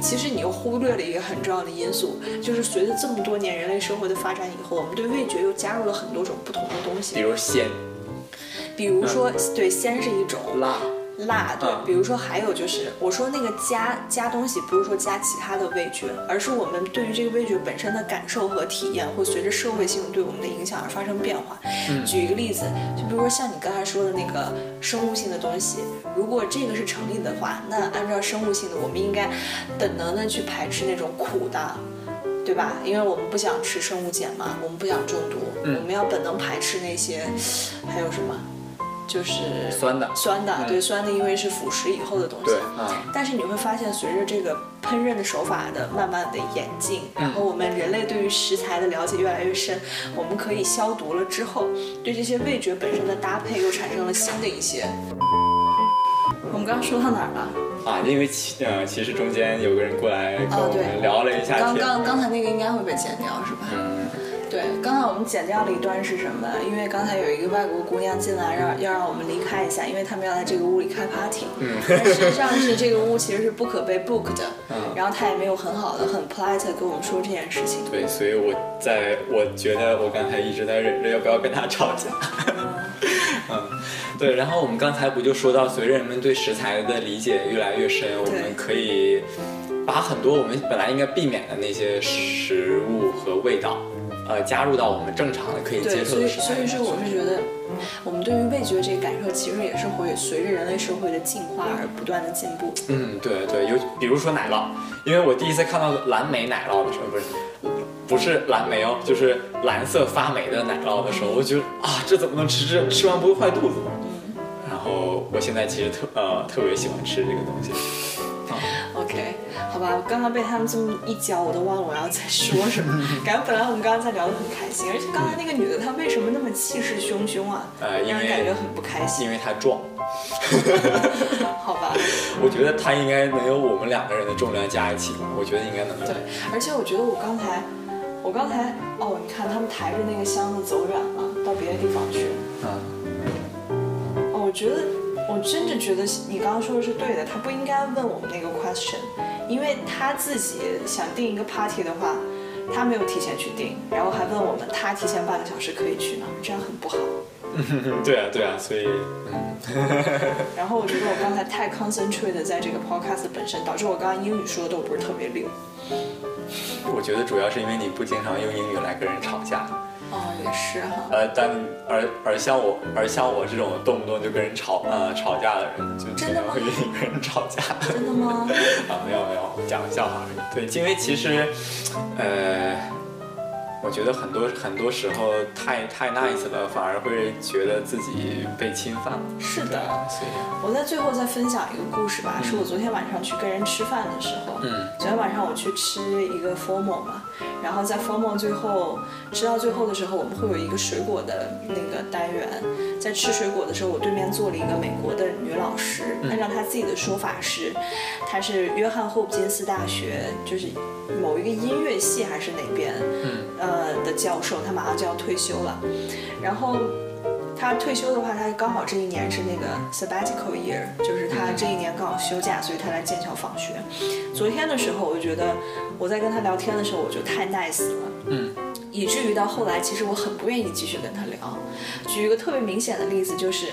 其实你又忽略了一个很重要的因素，就是随着这么多年人类社会的发展以后，我们对味觉又加入了很多种不同的东西。比。如鲜、比如说，对，鲜是一种，辣，辣，对嗯，比如说还有就是，我说那个加加东西，不是说加其他的味觉，而是我们对于这个味觉本身的感受和体验，会随着社会性对我们的影响而发生变化。举一个例子，就比如说像你刚才说的那个生物性的东西，如果这个是成立的话，那按照生物性的，我们应该本能的去排斥那种苦的。对吧？因为我们不想吃生物碱嘛，我们不想中毒，我们要本能排斥那些，还有什么，就是酸的酸的，嗯对酸的，因为是腐蚀以后的东西。但是你会发现，随着这个烹饪的手法的慢慢的演进，然后我们人类对于食材的了解越来越深，我们可以消毒了之后，对这些味觉本身的搭配又产生了新的一些。我们刚刚说到哪儿了？啊，因为其呃其实中间有个人过来跟我们聊了一下刚，刚刚才那个应该会被剪掉是吧？嗯，对，刚才我们剪掉了一段是什么？因为刚才有一个外国姑娘进来，让要让我们离开一下，因为他们要在这个屋里开 party。嗯但实际上是这个屋其实是不可被 book 的，嗯然后他也没有很好的、很 polite 地跟我们说这件事情。对，所以我在我觉得我刚才一直在忍着要不要跟他吵架。嗯，对，然后我们刚才不就说到，随着人们对食材的理解越来越深，我们可以把很多我们本来应该避免的那些食物和味道，呃，加入到我们正常的可以接受的食材所以说。我是觉得，我们对于味觉这个感受，其实也是会随着人类社会的进化而不断的进步。嗯，对对，有比如说奶酪，因为我第一次看到蓝莓奶酪的时候，不是不是蓝莓哦，就是蓝色发霉的奶酪的时候，我就觉得啊，这怎么能吃？这吃完不会坏肚子吗？然后我现在其实特呃特别喜欢吃这个东西。我刚刚被他们这么一教，我都忘了我要再说什么。感觉本来我们刚刚在聊得很开心，而且刚才那个女的她为什么那么气势汹汹啊？呃因为让人感觉很不开心因。为她壮，好吧，我觉得她应该能有我们两个人的重量加一起，我觉得应该能有对。，而且我觉得我刚才，我刚才哦，你看他们抬着那个箱子走远了，到别的地方去了。嗯，哦，我觉得，我真的觉得你刚刚说的是对的，他不应该问我们那个 question，因为他自己想订一个 party 的话，他没有提前去订，然后还问我们他提前半个小时可以去哪儿，这样很不好。对啊对啊，所以嗯 然后我觉得我刚才太 concentrate 在这个 podcast 本身，导致我刚刚英语说的都不是特别溜。我觉得主要是因为你不经常用英语来跟人吵架。哦，也是哈。呃，但而而像我，而像我这种动不动就跟人吵呃吵架的人，就经真的吗常会跟人吵架。真的吗？啊，没有没有，讲个笑话而已。对，因为其实，呃，我觉得很多很多时候太太 nice 了，反而会觉得自己被侵犯了。是的。所以，我在最后再分享一个故事吧，是我昨天晚上去跟人吃饭的时候。嗯，昨天晚上我去吃一个 formal 嘛，然后在 formal 最后吃到最后的时候，我们会有一个水果的那个单元。在吃水果的时候，我对面坐了一个美国的女老师，按照她自己的说法是，她是约翰霍普金斯大学就是某一个音乐系还是哪边，呃的教授，她马上就要退休了，然后。他退休的话，他刚好这一年是那个 sabbatical year，就是他这一年刚好休假，所以他来剑桥访学。昨天的时候，我就觉得我在跟他聊天的时候，我就太 nice 了，嗯，以至于到后来，其实我很不愿意继续跟他聊。举一个特别明显的例子，就是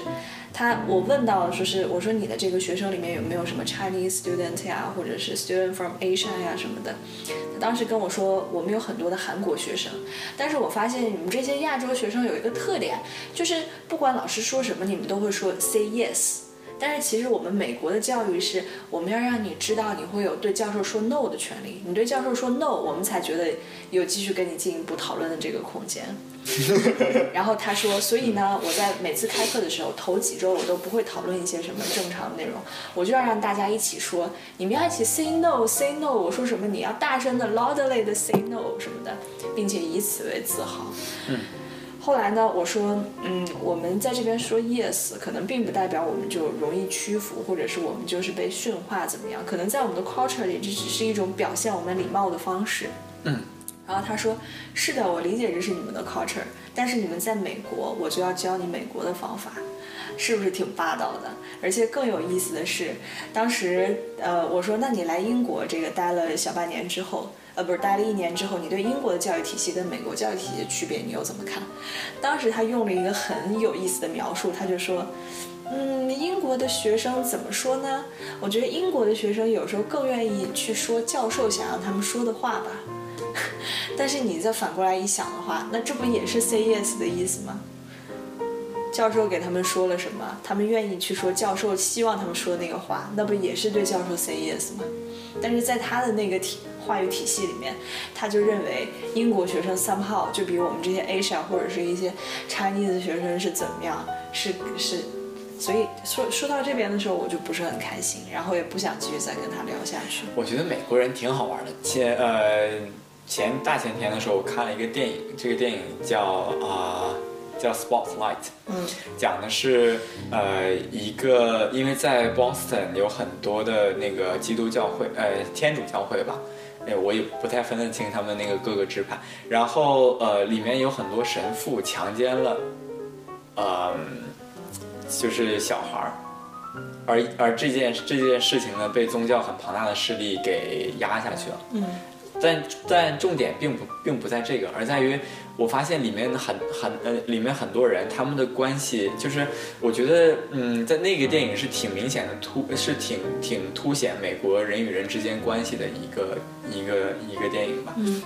他我问到说是我说你的这个学生里面有没有什么 Chinese student 呀，或者是 student from Asia 呀什么的。他当时跟我说我们有很多的韩国学生，但是我发现你们这些亚洲学生有一个特点，就是不管老师说什么，你们都会说 say yes。但是其实我们美国的教育是，我们要让你知道你会有对教授说 no 的权利，你对教授说 no，我们才觉得有继续跟你进一步讨论的这个空间。然后他说，所以呢，我在每次开课的时候，头几周我都不会讨论一些什么正常的内容，我就要让大家一起说，你们要一起 say no say no，我说什么你要大声的 loudly 的 say no 什么的，并且以此为自豪。嗯后来呢，我说，嗯，我们在这边说 yes，可能并不代表我们就容易屈服，或者是我们就是被驯化怎么样？可能在我们的 culture 里，这只是一种表现我们礼貌的方式。嗯。然后他说：“是的，我理解这是你们的 culture，但是你们在美国，我就要教你美国的方法，是不是挺霸道的？而且更有意思的是，当时呃，我说那你来英国这个待了小半年之后，呃，不是待了一年之后，你对英国的教育体系跟美国教育体系的区别，你又怎么看？当时他用了一个很有意思的描述，他就说。”嗯，英国的学生怎么说呢？我觉得英国的学生有时候更愿意去说教授想让他们说的话吧。但是你再反过来一想的话，那这不也是 say yes 的意思吗？教授给他们说了什么，他们愿意去说教授希望他们说的那个话，那不也是对教授 say yes 吗？但是在他的那个体话语体系里面，他就认为英国学生 somehow 就比我们这些 Asia 或者是一些 Chinese 学生是怎么样，是是，所以说说到这边的时候，我就不是很开心，然后也不想继续再跟他聊下去。我觉得美国人挺好玩的。且呃前大前天的时候，我看了一个电影，这个电影叫啊、叫 Spotlight，嗯讲的是呃一个，因为在 Boston 有很多的那个基督教会，呃天主教会吧。哎，我也不太分得清他们那个各个支派。然后呃，里面有很多神父强奸了，呃，就是小孩儿，而而这件这件事情呢，被宗教很庞大的势力给压下去了。嗯但但重点并不并不在这个，而在于我发现里面很很呃里面很多人他们的关系，就是我觉得嗯在那个电影是挺明显的突是挺挺凸显美国人与人之间关系的一个一个一个电影吧。嗯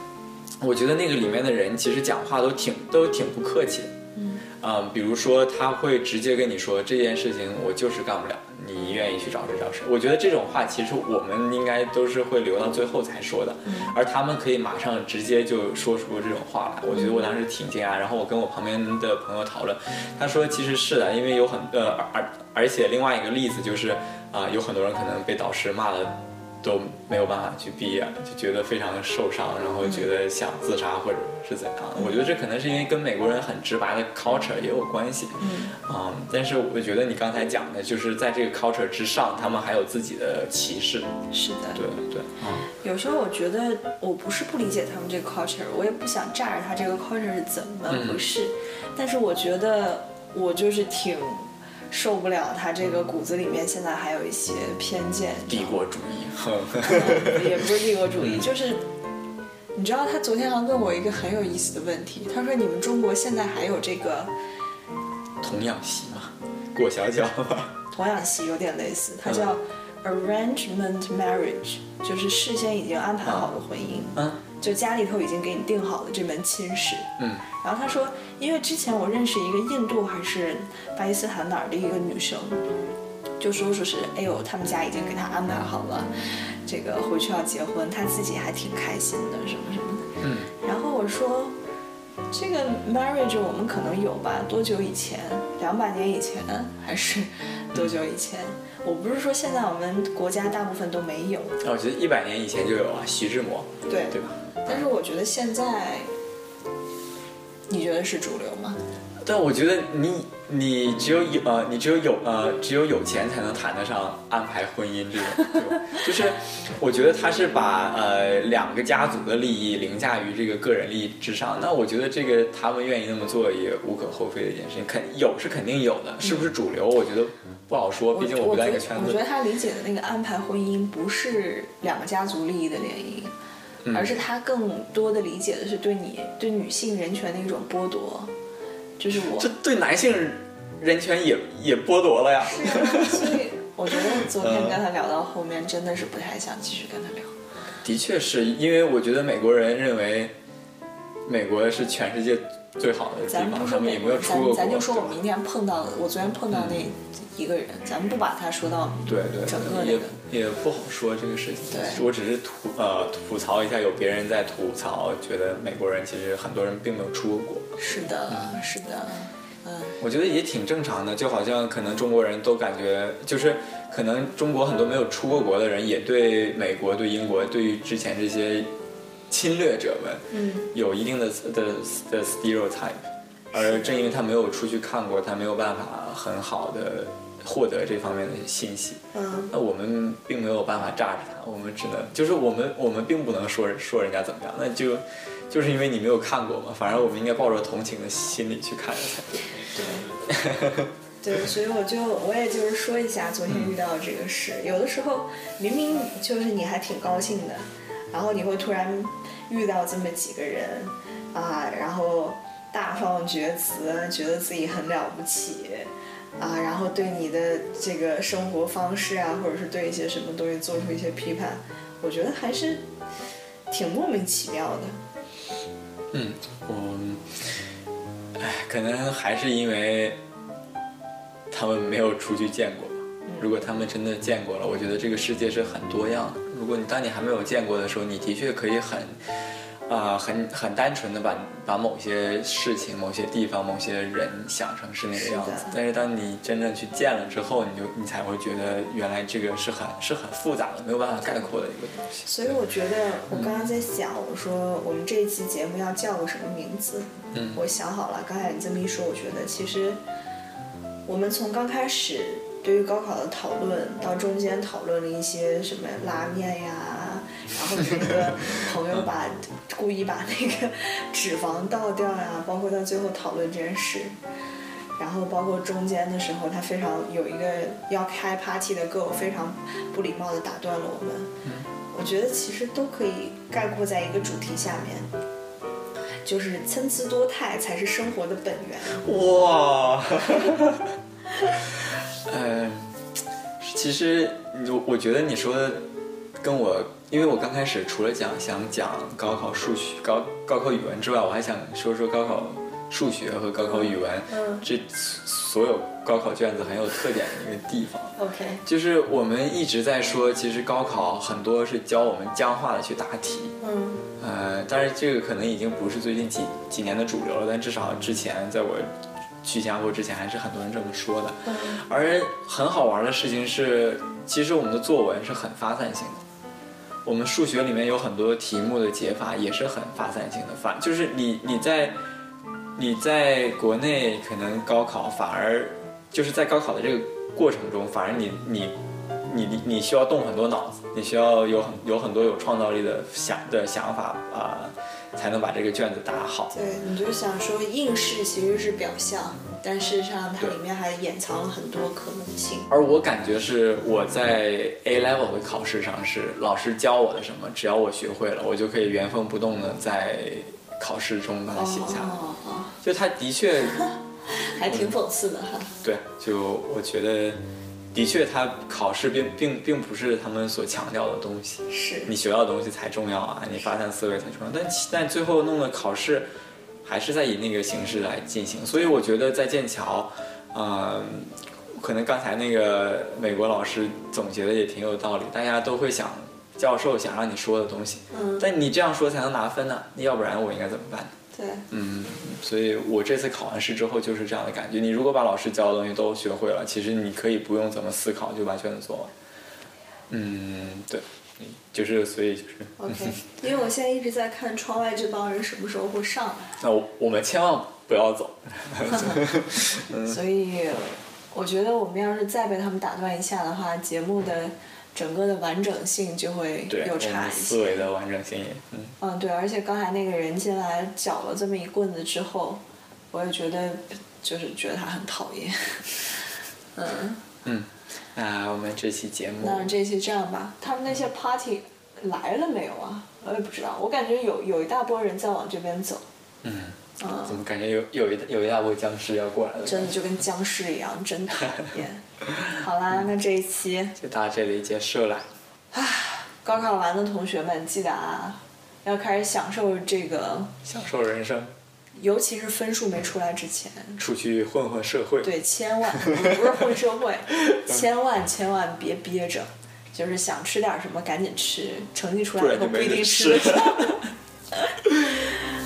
我觉得那个里面的人其实讲话都挺都挺不客气。嗯嗯，比如说他会直接跟你说这件事情我就是干不了，你愿意去找谁找谁。我觉得这种话其实我们应该都是会留到最后才说的，而他们可以马上直接就说出这种话来。我觉得我当时挺惊讶，然后我跟我旁边的朋友讨论，他说其实是的，因为有很呃而而且另外一个例子就是啊、有很多人可能被导师骂的。都没有办法去毕业，就觉得非常的受伤，然后觉得想自杀或者是怎样。我觉得这可能是因为跟美国人很直白的 culture 也有关系。嗯嗯，但是我觉得你刚才讲的，就是在这个 culture 之上，他们还有自己的歧视。是的。对对，嗯，有时候我觉得我不是不理解他们这个 culture，我也不想炸着他这个 culture 是怎么回事，但是我觉得我就是挺受不了他这个骨子里面现在还有一些偏见，帝国主义，哼，也不是帝国主义，就是你知道他昨天还问我一个很有意思的问题，他说你们中国现在还有这个童养媳吗，裹小脚吗，童养媳有点类似，它叫 arrangement marriage，就是事先已经安排好的婚姻。嗯。就家里头已经给你定好了这门亲事。嗯。然后他说，因为之前我认识一个印度还是巴基斯坦哪儿的一个女生，就说说是，哎呦，他们家已经给她安排好了，这个回去要结婚，她自己还挺开心的，什么什么的。嗯然后我说，这个 marriage 我们可能有吧？多久以前？两百年以前还是多久以前？我不是说现在我们国家大部分都没有，我觉得一百年以前就有啊，徐志摩，对对吧？但是我觉得现在，你觉得是主流吗？但我觉得你你只有有呃，你只有有呃，只有有钱才能谈得上安排婚姻这种，就是我觉得他是把呃两个家族的利益凌驾于这个个人利益之上。那我觉得这个他们愿意那么做也无可厚非的一件事情，肯有是肯定有的，是不是主流？我觉得不好说，毕竟我不在一个圈子我觉得。他理解的那个安排婚姻不是两个家族利益的联姻，嗯而是他更多的理解的是对你对女性人权的一种剥夺，就是我这对男性人权也也剥夺了呀。是啊，所以我觉得昨天跟他聊到后面，真的是不太想继续跟他聊。的确是因为我觉得美国人认为美国是全世界最好的地方，咱们不说他们也没有美国人，出过国。咱咱就说我明天碰到的，我昨天碰到那一个人，咱们不把他说到对对，也整个那个。也不好说这个事情。对我只是吐呃吐槽一下，有别人在吐槽，觉得美国人其实很多人并没有出过国。是的，是的，嗯，我觉得也挺正常的，就好像可能中国人都感觉，就是可能中国很多没有出过国的人，也对美国、对英国、对于之前这些侵略者们，嗯，有一定的的的 stereotype。而正因为他没有出去看过，他没有办法很好的获得这方面的信息。嗯，那我们并没有办法榨着他，我们只能就是我们我们并不能说说人家怎么样，那就就是因为你没有看过嘛，反而我们应该抱着同情的心理去看着才对。对，所以我就我也就是说一下昨天遇到这个事，有的时候明明就是你还挺高兴的，然后你会突然遇到这么几个人啊，然后大放厥词，觉得自己很了不起啊，然后对你的这个生活方式啊，或者是对一些什么东西做出一些批判，我觉得还是挺莫名其妙的。嗯，我，哎，可能还是因为他们没有出去见过。如果他们真的见过了，我觉得这个世界是很多样的。如果你当你还没有见过的时候，你的确可以很，啊、很很单纯的把把某些事情、某些地方、某些人想成是那个样子是。但是当你真正去见了之后，你就你才会觉得原来这个是很是很复杂的，没有办法概括的一个东西。所以我觉得，我刚刚在想，我说我们这一期节目要叫个什么名字？嗯我想好了。刚才你这么一说，我觉得其实我们从刚开始对于高考的讨论，到中间讨论了一些什么拉面呀，然后那个朋友把故意把那个脂肪倒掉呀，包括到最后讨论这件事。然后包括中间的时候，他非常有一个要开 party 的 girl 非常不礼貌的打断了我们。我觉得其实都可以概括在一个主题下面，就是参差多态才是生活的本源。哇，嗯，其实我我觉得你说的跟我，因为我刚开始除了讲想讲高考数学、高高考语文之外，我还想说说高考数学和高考语文，嗯。这所有高考卷子很有特点的一个地方。OK，就是我们一直在说，其实高考很多是教我们僵化的去答题，嗯。呃，但是这个可能已经不是最近几几年的主流了，但至少之前在我去新加坡之前，还是很多人这么说的。嗯而很好玩的事情是，其实我们的作文是很发散性的，我们数学里面有很多题目的解法也是很发散性的，反就是你你在你在国内可能高考反而就是在高考的这个过程中，反而你你你你你需要动很多脑子，你需要有很有很多有创造力的想的想法啊、才能把这个卷子答好。对，你就想说应试其实是表象，但事实上它里面还掩藏了很多可能性。而我感觉是我在 A level 的考试上是老师教我的什么，只要我学会了，我就可以原封不动的在考试中把它写下来。哦哦，就它的确，还挺讽刺的哈。对，就我觉得，的确，他考试并并并不是他们所强调的东西。是，你学到的东西才重要啊，你发散思维才重要。但但最后弄的考试，还是在以那个形式来进行。所以我觉得在剑桥，嗯、可能刚才那个美国老师总结的也挺有道理，大家都会想教授想让你说的东西，嗯，但你这样说才能拿分呢，要不然我应该怎么办？对，嗯，所以我这次考完试之后就是这样的感觉。你如果把老师教的东西都学会了，其实你可以不用怎么思考就把卷子做完。嗯，对，嗯就是所以就是，OK，因为我现在一直在看窗外这帮人什么时候会上来。那我我们千万不要走。所以我觉得我们要是再被他们打断一下的话，节目的整个的完整性就会又差一些思维。的完整性也，嗯，嗯，对，而且刚才那个人进来搅了这么一棍子之后，我也觉得就是觉得他很讨厌。嗯，那我们这期节目，那这期这样吧，他们那些 party 来了没有啊？我也不知道，我感觉有有一大波人在往这边走，嗯，嗯，怎么感觉有有一有一大波僵尸要过来了？真的就跟僵尸一样，真讨厌。好啦，那这一期就到这里结束了。啊高考完的同学们，记得啊，要开始享受这个，享受人生，尤其是分数没出来之前，出去混混社会。对，千万不不是混社会，千万千万别憋着，就是想吃点什么赶紧吃，成绩出来以后不一定吃得上。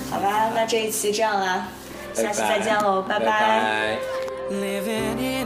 好吧，那这一期这样啦，下期再见喽，拜拜。拜 Living